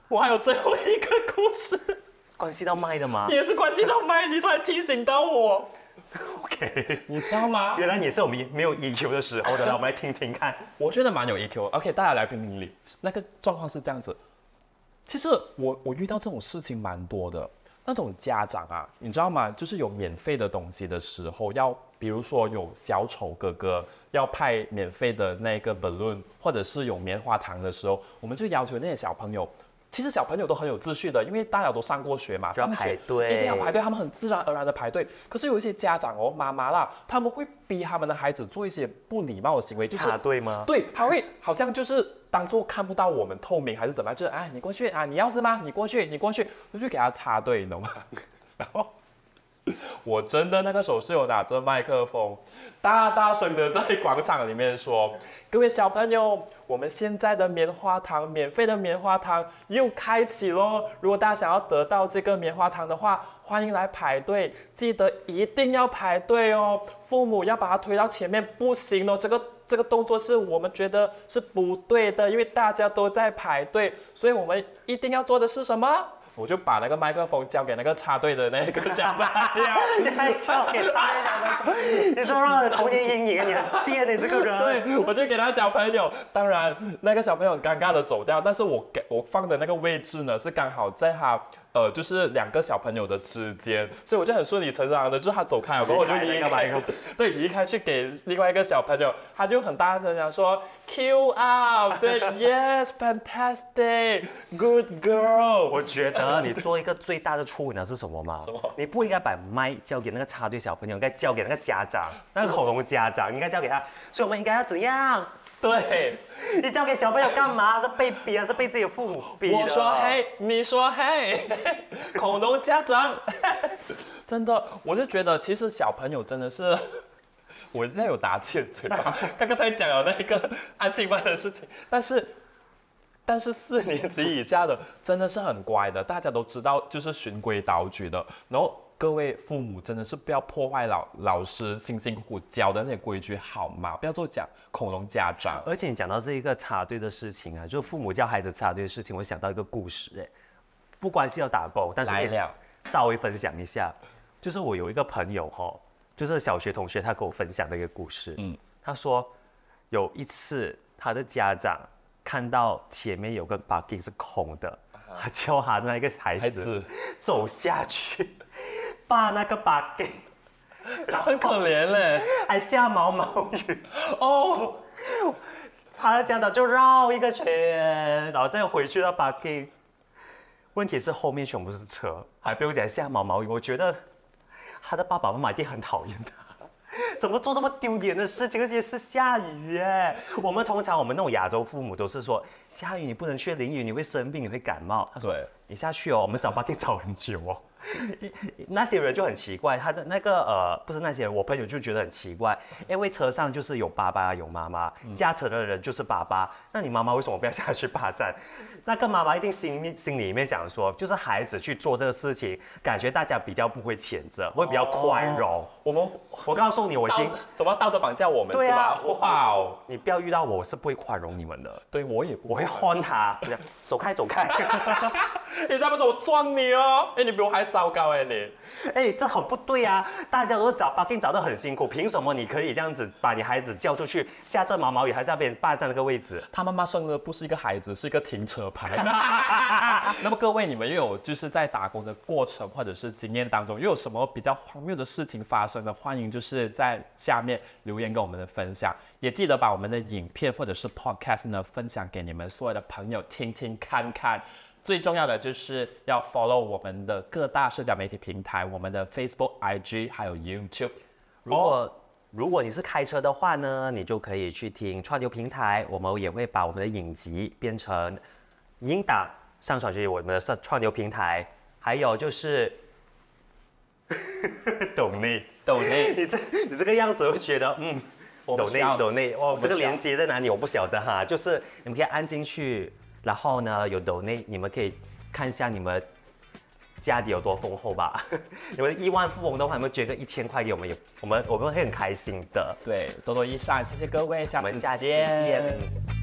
我还有最后一个故事。关系到麦的吗？也是关系到麦，你突然提醒到我。OK，你知道吗？原来你是我们没有 EQ 的时候的，来我们来听听看。我觉得蛮有 EQ。OK，大家来评评理。那个状况是这样子。其实我我遇到这种事情蛮多的。那种家长啊，你知道吗？就是有免费的东西的时候，要比如说有小丑哥哥要派免费的那个 balloon，或者是有棉花糖的时候，我们就要求那些小朋友。其实小朋友都很有秩序的，因为大家都上过学嘛，要排队，一定要排队，他们很自然而然的排队。可是有一些家长哦，妈妈啦，他们会逼他们的孩子做一些不礼貌的行为，就是插队吗？对，他会好像就是当做看不到我们透明还是怎么样，就是哎，你过去啊，你要是吗？你过去，你过去，我就去给他插队，你懂吗？然后我真的那个时候是有拿着麦克风，大大声的在广场里面说：“各位小朋友，我们现在的棉花糖，免费的棉花糖又开启喽！如果大家想要得到这个棉花糖的话，欢迎来排队，记得一定要排队哦。父母要把它推到前面，不行哦，这个。”这个动作是我们觉得是不对的，因为大家都在排队，所以我们一定要做的是什么？我就把那个麦克风交给那个插队的那个小朋友，你还交给他小朋友？你说让人童年阴影，你很贱，你这个人。对，我就给他小朋友。当然，那个小朋友很尴尬的走掉，但是我给我放的那个位置呢，是刚好在他。呃，就是两个小朋友的之间，所以我就很顺理成章的，就是他走开了，然后我就移开，对，离开去给另外一个小朋友，他就很大声讲说，Q up，对，Yes，fantastic，good girl。我觉得你做一个最大的错误呢是什么吗？什么？你不应该把麦交给那个插队小朋友，应该交给那个家长，那个恐龙家长应该交给他。所以我们应该要怎样？对，你交给小朋友干嘛？是被逼还是被自己的父母逼的。我说嘿，你说嘿，恐龙家长，真的，我就觉得其实小朋友真的是，我现在有打欠嘴巴，刚刚才讲了那个安静班的事情，但是，但是四年级以下的真的是很乖的，大家都知道就是循规蹈矩的，然后。各位父母真的是不要破坏老老师辛辛苦苦教的那些规矩好吗？不要做讲恐龙家长。而且你讲到这一个插队的事情啊，就父母教孩子插队的事情，我想到一个故事哎，不关系要打勾，但是稍微分享一下，就是我有一个朋友哈，就是小学同学，他跟我分享的一个故事。嗯，他说有一次他的家长看到前面有个 b u g g i n g 是空的，他叫他那个孩子走下去。把那个把给，很可怜嘞，还下毛毛雨哦。他的家长就绕一个圈，然后再回去到把给。问题是后面全部是车，还不用讲下毛毛雨。我觉得他的爸爸妈妈一定很讨厌他，怎么做这么丢脸的事情？而且是下雨哎。我们通常我们那种亚洲父母都是说，下雨你不能去淋雨，你会生病，你会感冒。他说你下去哦，我们找把给找很久哦。那些人就很奇怪，他的那个呃，不是那些人，我朋友就觉得很奇怪，因为车上就是有爸爸有妈妈，驾车的人就是爸爸，那你妈妈为什么不要下去霸占？那个妈妈一定心心里面想说，就是孩子去做这个事情，感觉大家比较不会谴责，会比较宽容。我们，我告诉你，我已经怎么道德绑架我们？对啊，哇哦，你不要遇到我，我是不会宽容你们的。对我也，我会轰他，走开走开。你再不走，我撞你哦！哎，你比我还糟糕哎你。哎，这很不对啊！大家都找把定找得很辛苦，凭什么你可以这样子把你孩子叫出去下这毛毛雨，还在那边霸占那个位置？他妈妈生的不是一个孩子，是一个停车牌。那么各位，你们又有就是在打工的过程或者是经验当中，又有什么比较荒谬的事情发生的？欢迎就是在下面留言跟我们的分享，也记得把我们的影片或者是 podcast 呢分享给你们所有的朋友听听看看。最重要的就是要 follow 我们的各大社交媒体平台，我们的 Facebook、IG 还有 YouTube。如果如果你是开车的话呢，你就可以去听串流平台，我们也会把我们的影集变成。音档上传去我们的上串流平台，还有就是，懂内。懂内，你这你这个样子，我觉得嗯，懂内懂内。哦，这个连接在哪里我不晓得哈，就是你们可以按进去，然后呢有懂内，你们可以看一下你们家底有多丰厚吧，你们亿万富翁的话，有没有捐个一千块给我们？也我们我们会很开心的，对，多多益善，谢谢各位，下次见。